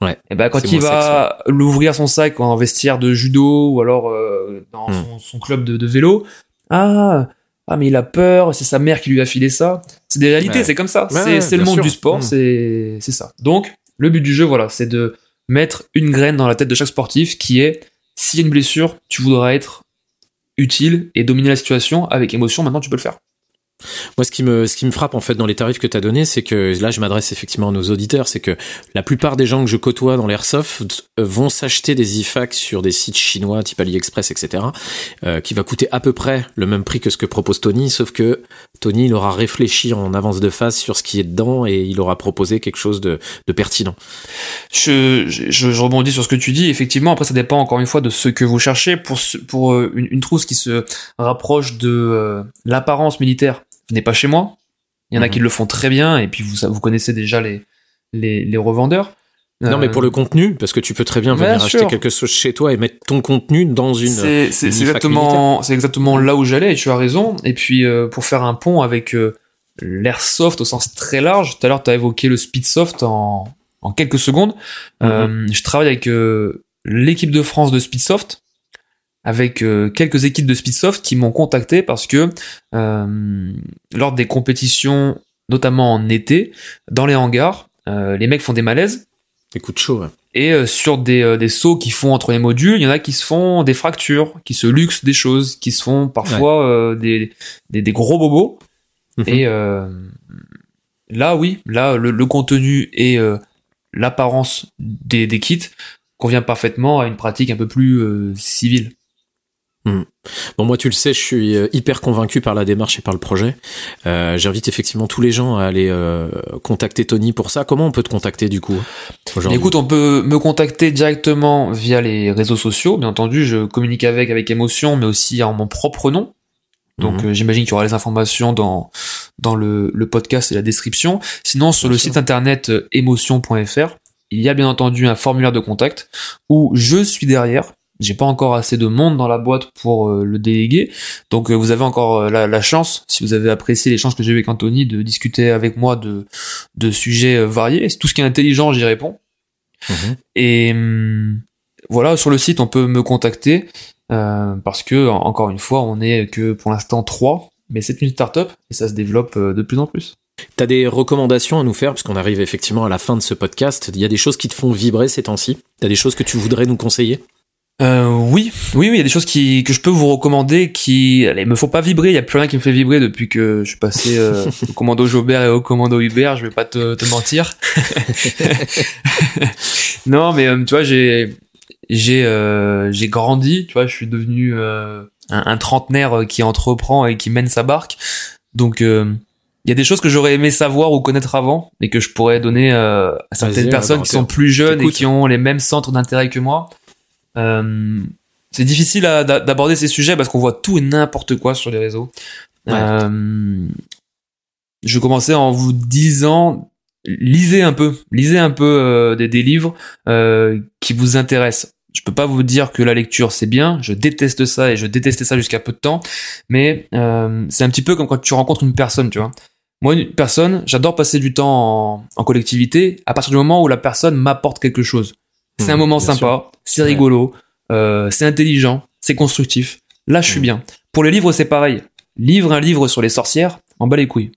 Ouais. Et ben quand il va l'ouvrir son sac en vestiaire de judo ou alors euh, dans hmm. son, club de, de, vélo, ah ah mais il a peur, c'est sa mère qui lui a filé ça. C'est des réalités, c'est comme ça. c'est le monde du sport, hmm. c'est c'est ça. Donc le but du jeu, voilà, c'est de mettre une graine dans la tête de chaque sportif qui est s'il y a une blessure, tu voudras être utile et dominer la situation avec émotion. Maintenant, tu peux le faire. Moi, ce qui me, ce qui me frappe en fait dans les tarifs que tu as donnés, c'est que là, je m'adresse effectivement à nos auditeurs, c'est que la plupart des gens que je côtoie dans l'airsoft euh, vont s'acheter des IFAC sur des sites chinois, type AliExpress, etc., euh, qui va coûter à peu près le même prix que ce que propose Tony, sauf que Tony, il aura réfléchi en avance de phase sur ce qui est dedans et il aura proposé quelque chose de, de pertinent. Je, je, je, rebondis sur ce que tu dis. Effectivement, après, ça dépend encore une fois de ce que vous cherchez. Pour, pour euh, une, une trousse qui se rapproche de l'apparence militaire venez pas chez moi. Il y en a Mhm. qui le font très bien, et puis vous, vous connaissez déjà les, les, les revendeurs. Non, mais Euh, pour le contenu, parce que tu peux très bien Bien venir acheter quelque chose chez toi et mettre ton contenu dans une. C'est exactement, c'est exactement là où j'allais, et tu as raison. Et puis, euh, pour faire un pont avec euh, l'airsoft au sens très large, tout à l'heure, tu as évoqué le speedsoft en, en quelques secondes. Euh, je travaille avec euh, l'équipe de France de speedsoft, avec euh, quelques équipes de speedsoft qui m'ont contacté parce que euh, lors des compétitions, notamment en été, dans les hangars, euh, les mecs font des malaises. Écoute chaud. ouais. Et euh, sur des, euh, des sauts qui font entre les modules, il y en a qui se font des fractures, qui se luxent des choses, qui se font parfois euh, des, des, des gros bobos. Mhm. Et euh, là, oui, là, le, le contenu et euh, l'apparence des, des kits convient parfaitement à une pratique un peu plus euh, civile. Bon, moi, tu le sais, je suis euh, hyper convaincu par la démarche et par le projet. Euh, J'invite effectivement tous les gens à aller euh, contacter Tony pour ça. Comment on peut te contacter du coup Écoute, on peut me contacter directement via les réseaux sociaux. Bien entendu, je communique avec avec émotion, mais aussi en mon propre nom. Donc euh, j'imagine qu'il y aura les informations dans dans le, le podcast et la description. Sinon, sur le site internet émotion.fr, il y a bien entendu un formulaire de contact où je suis derrière. J'ai pas encore assez de monde dans la boîte pour euh, le déléguer. Donc euh, vous avez encore euh, la, la chance, si vous avez apprécié l'échange que j'ai eu avec Anthony, de discuter avec moi de, de sujets variés. Tout ce qui est intelligent, j'y réponds. Mhm. Et hum, voilà, sur le site, on peut me contacter euh, parce que en- encore une fois, on est que pour l'instant trois, mais c'est une start-up et ça se développe de plus en plus. T'as des recommandations à nous faire? Parce qu'on arrive effectivement à la fin de ce podcast. Il y a des choses qui te font vibrer ces temps-ci. T'as des choses que tu voudrais nous conseiller? Euh, oui, oui, oui, il y a des choses qui que je peux vous recommander qui, allez, me font pas vibrer. Il y a plus rien qui me fait vibrer depuis que je suis passé euh, au commando Jobert et au commando Hubert. Je vais pas te, te mentir. [laughs] non, mais euh, tu vois, j'ai j'ai euh, j'ai grandi. Tu vois, je suis devenu euh, un, un trentenaire qui entreprend et qui mène sa barque. Donc il y a des choses que j'aurais aimé savoir ou connaître avant et que je pourrais donner à certaines personnes qui sont plus jeunes et qui ont les mêmes centres d'intérêt que moi. Euh, c'est difficile d'aborder ces sujets parce qu'on voit tout et n'importe quoi sur les réseaux. Ouais. Euh, je commençais en vous disant, lisez un peu, lisez un peu euh, des, des livres euh, qui vous intéressent. Je peux pas vous dire que la lecture c'est bien, je déteste ça et je détestais ça jusqu'à peu de temps, mais c'est un petit peu comme quand tu rencontres une personne, tu vois. Moi, une personne, j'adore passer du temps en, en collectivité à partir du moment où la personne m'apporte quelque chose. C'est Mmh, un moment bien sympa, c'est rigolo, euh, c'est intelligent, c'est constructif. Là, je suis Mmh. bien. Pour les livres, c'est pareil. Livre un livre sur les sorcières, en bas les couilles.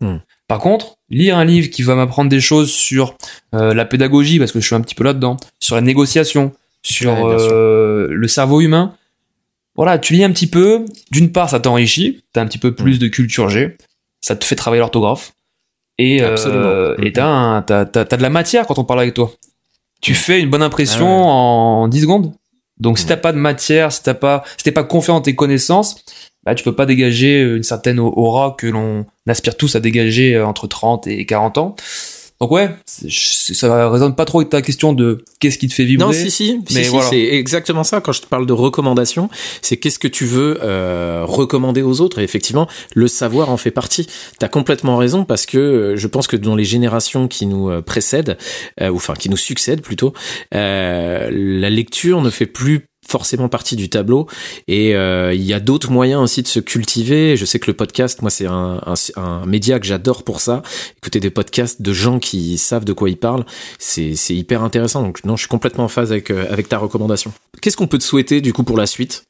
Mmh. Par contre, lire un livre qui va m'apprendre des choses sur euh, la pédagogie, parce que je suis un petit peu là-dedans, sur la négociation, sur Ouais, euh, le cerveau humain. Voilà, tu lis un petit peu. D'une part, ça t'enrichit. T'as un petit peu plus de culture G. Ça te fait travailler l'orthographe. Et euh, Absolument. et t'as, un- t'as, t'as, t'as de la matière quand on parle avec toi. Tu fais une bonne impression Ah ouais. en 10 secondes. Donc si t'as pas de matière, si t'as pas, si t'es pas confiant en tes connaissances, bah tu peux pas dégager une certaine aura que l'on aspire tous à dégager euh, entre 30 et 40 ans. Donc ouais, ça résonne pas trop avec ta question de qu'est-ce qui te fait vibrer. Non, si, si, si, mais si, voilà. c'est exactement ça. Quand je te parle de recommandations, c'est qu'est-ce que tu veux euh, recommander aux autres. Et effectivement, le savoir en fait partie. T'as complètement raison parce que euh, je pense que dans les générations qui nous euh, précèdent, euh, ou enfin qui nous succèdent plutôt, euh, la lecture ne fait plus forcément partie du tableau. Et euh, il y a d'autres moyens aussi de se cultiver. Je sais que le podcast moi c'est un, média que j'adore pour ça. Écouter des podcasts de gens qui savent de quoi ils parlent c'est hyper intéressant. Donc non je suis complètement en phase avec euh, avec ta recommandation. Qu'est-ce qu'on peut te souhaiter du coup pour la suite?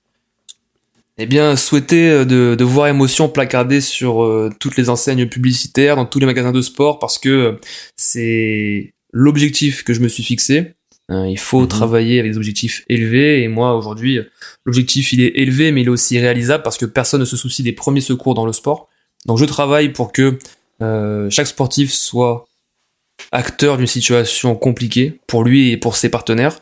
Eh bien, souhaiter euh, de, voir émotion placardée sur euh, toutes les enseignes publicitaires, dans tous les magasins de sport, parce que c'est l'objectif que je me suis fixé. Euh, il faut Mhm. travailler avec des objectifs élevés, et moi aujourd'hui, l'objectif il est élevé, mais il est aussi réalisable parce que personne ne se soucie des premiers secours dans le sport. Donc je travaille pour que euh, chaque sportif soit acteur d'une situation compliquée pour lui et pour ses partenaires.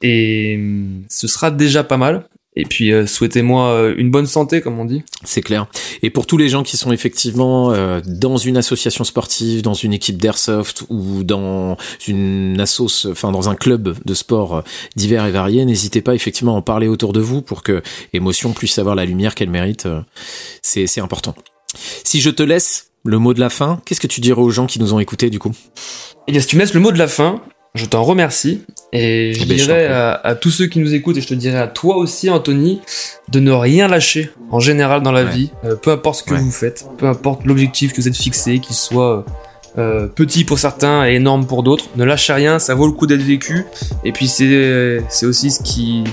Et hum, ce sera déjà pas mal. Et puis euh, souhaitez-moi euh, une bonne santé, comme on dit. C'est clair. Et pour tous les gens qui sont effectivement euh, dans une association sportive, dans une équipe d'airsoft ou dans une assos, enfin dans un club de sport euh, divers et variés, n'hésitez pas effectivement à en parler autour de vous pour que émotion puisse avoir la lumière qu'elle mérite. euh, C'est c'est important. Si je te laisse le mot de la fin, qu'est-ce que tu dirais aux gens qui nous ont écoutés du coup? Eh bien, si tu me laisses le mot de la fin, je t'en remercie. Et je Eh ben, je dirais à, à tous ceux qui nous écoutent, et je te dirais à toi aussi, Anthony, de ne rien lâcher en général dans la Ouais. vie, euh, peu importe ce que Ouais. vous faites, peu importe l'objectif que vous êtes fixé, qu'il soit euh, petit pour certains et énorme pour d'autres. Ne lâchez rien, ça vaut le coup d'être vécu. Et puis c'est c'est aussi ce qui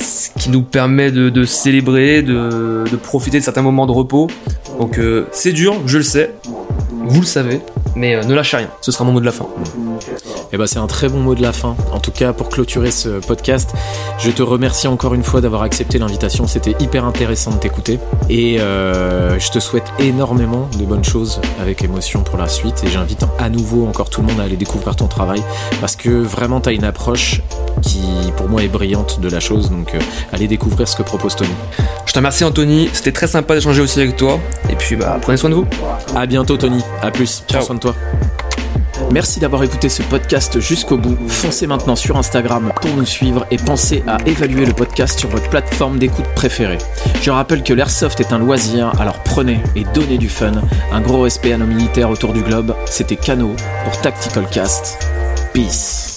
ce qui nous permet de, de célébrer, de, de profiter de certains moments de repos. Donc euh, c'est dur, je le sais, vous le savez, mais euh, ne lâchez rien. Ce sera mon mot de la fin. Eh ben, c'est un très bon mot de la fin. En tout cas, pour clôturer ce podcast, je te remercie encore une fois d'avoir accepté l'invitation. C'était hyper intéressant de t'écouter. Et euh, je te souhaite énormément de bonnes choses avec émotion pour la suite. Et j'invite à nouveau encore tout le monde à aller découvrir ton travail. Parce que vraiment, tu as une approche qui, pour moi, est brillante de la chose. Donc, euh, allez découvrir ce que propose Tony. Je te remercie Anthony, c'était très sympa d'échanger aussi avec toi. Et puis bah prenez soin de vous. À bientôt, Tony. À plus. Prends Ciao. soin de toi. Merci d'avoir écouté ce podcast jusqu'au bout. Foncez maintenant sur Instagram pour nous suivre et pensez à évaluer le podcast sur votre plateforme d'écoute préférée. Je rappelle que l'airsoft est un loisir, alors prenez et donnez du fun. Un gros respect à nos militaires autour du globe. C'était Cano pour Tactical Cast. Peace.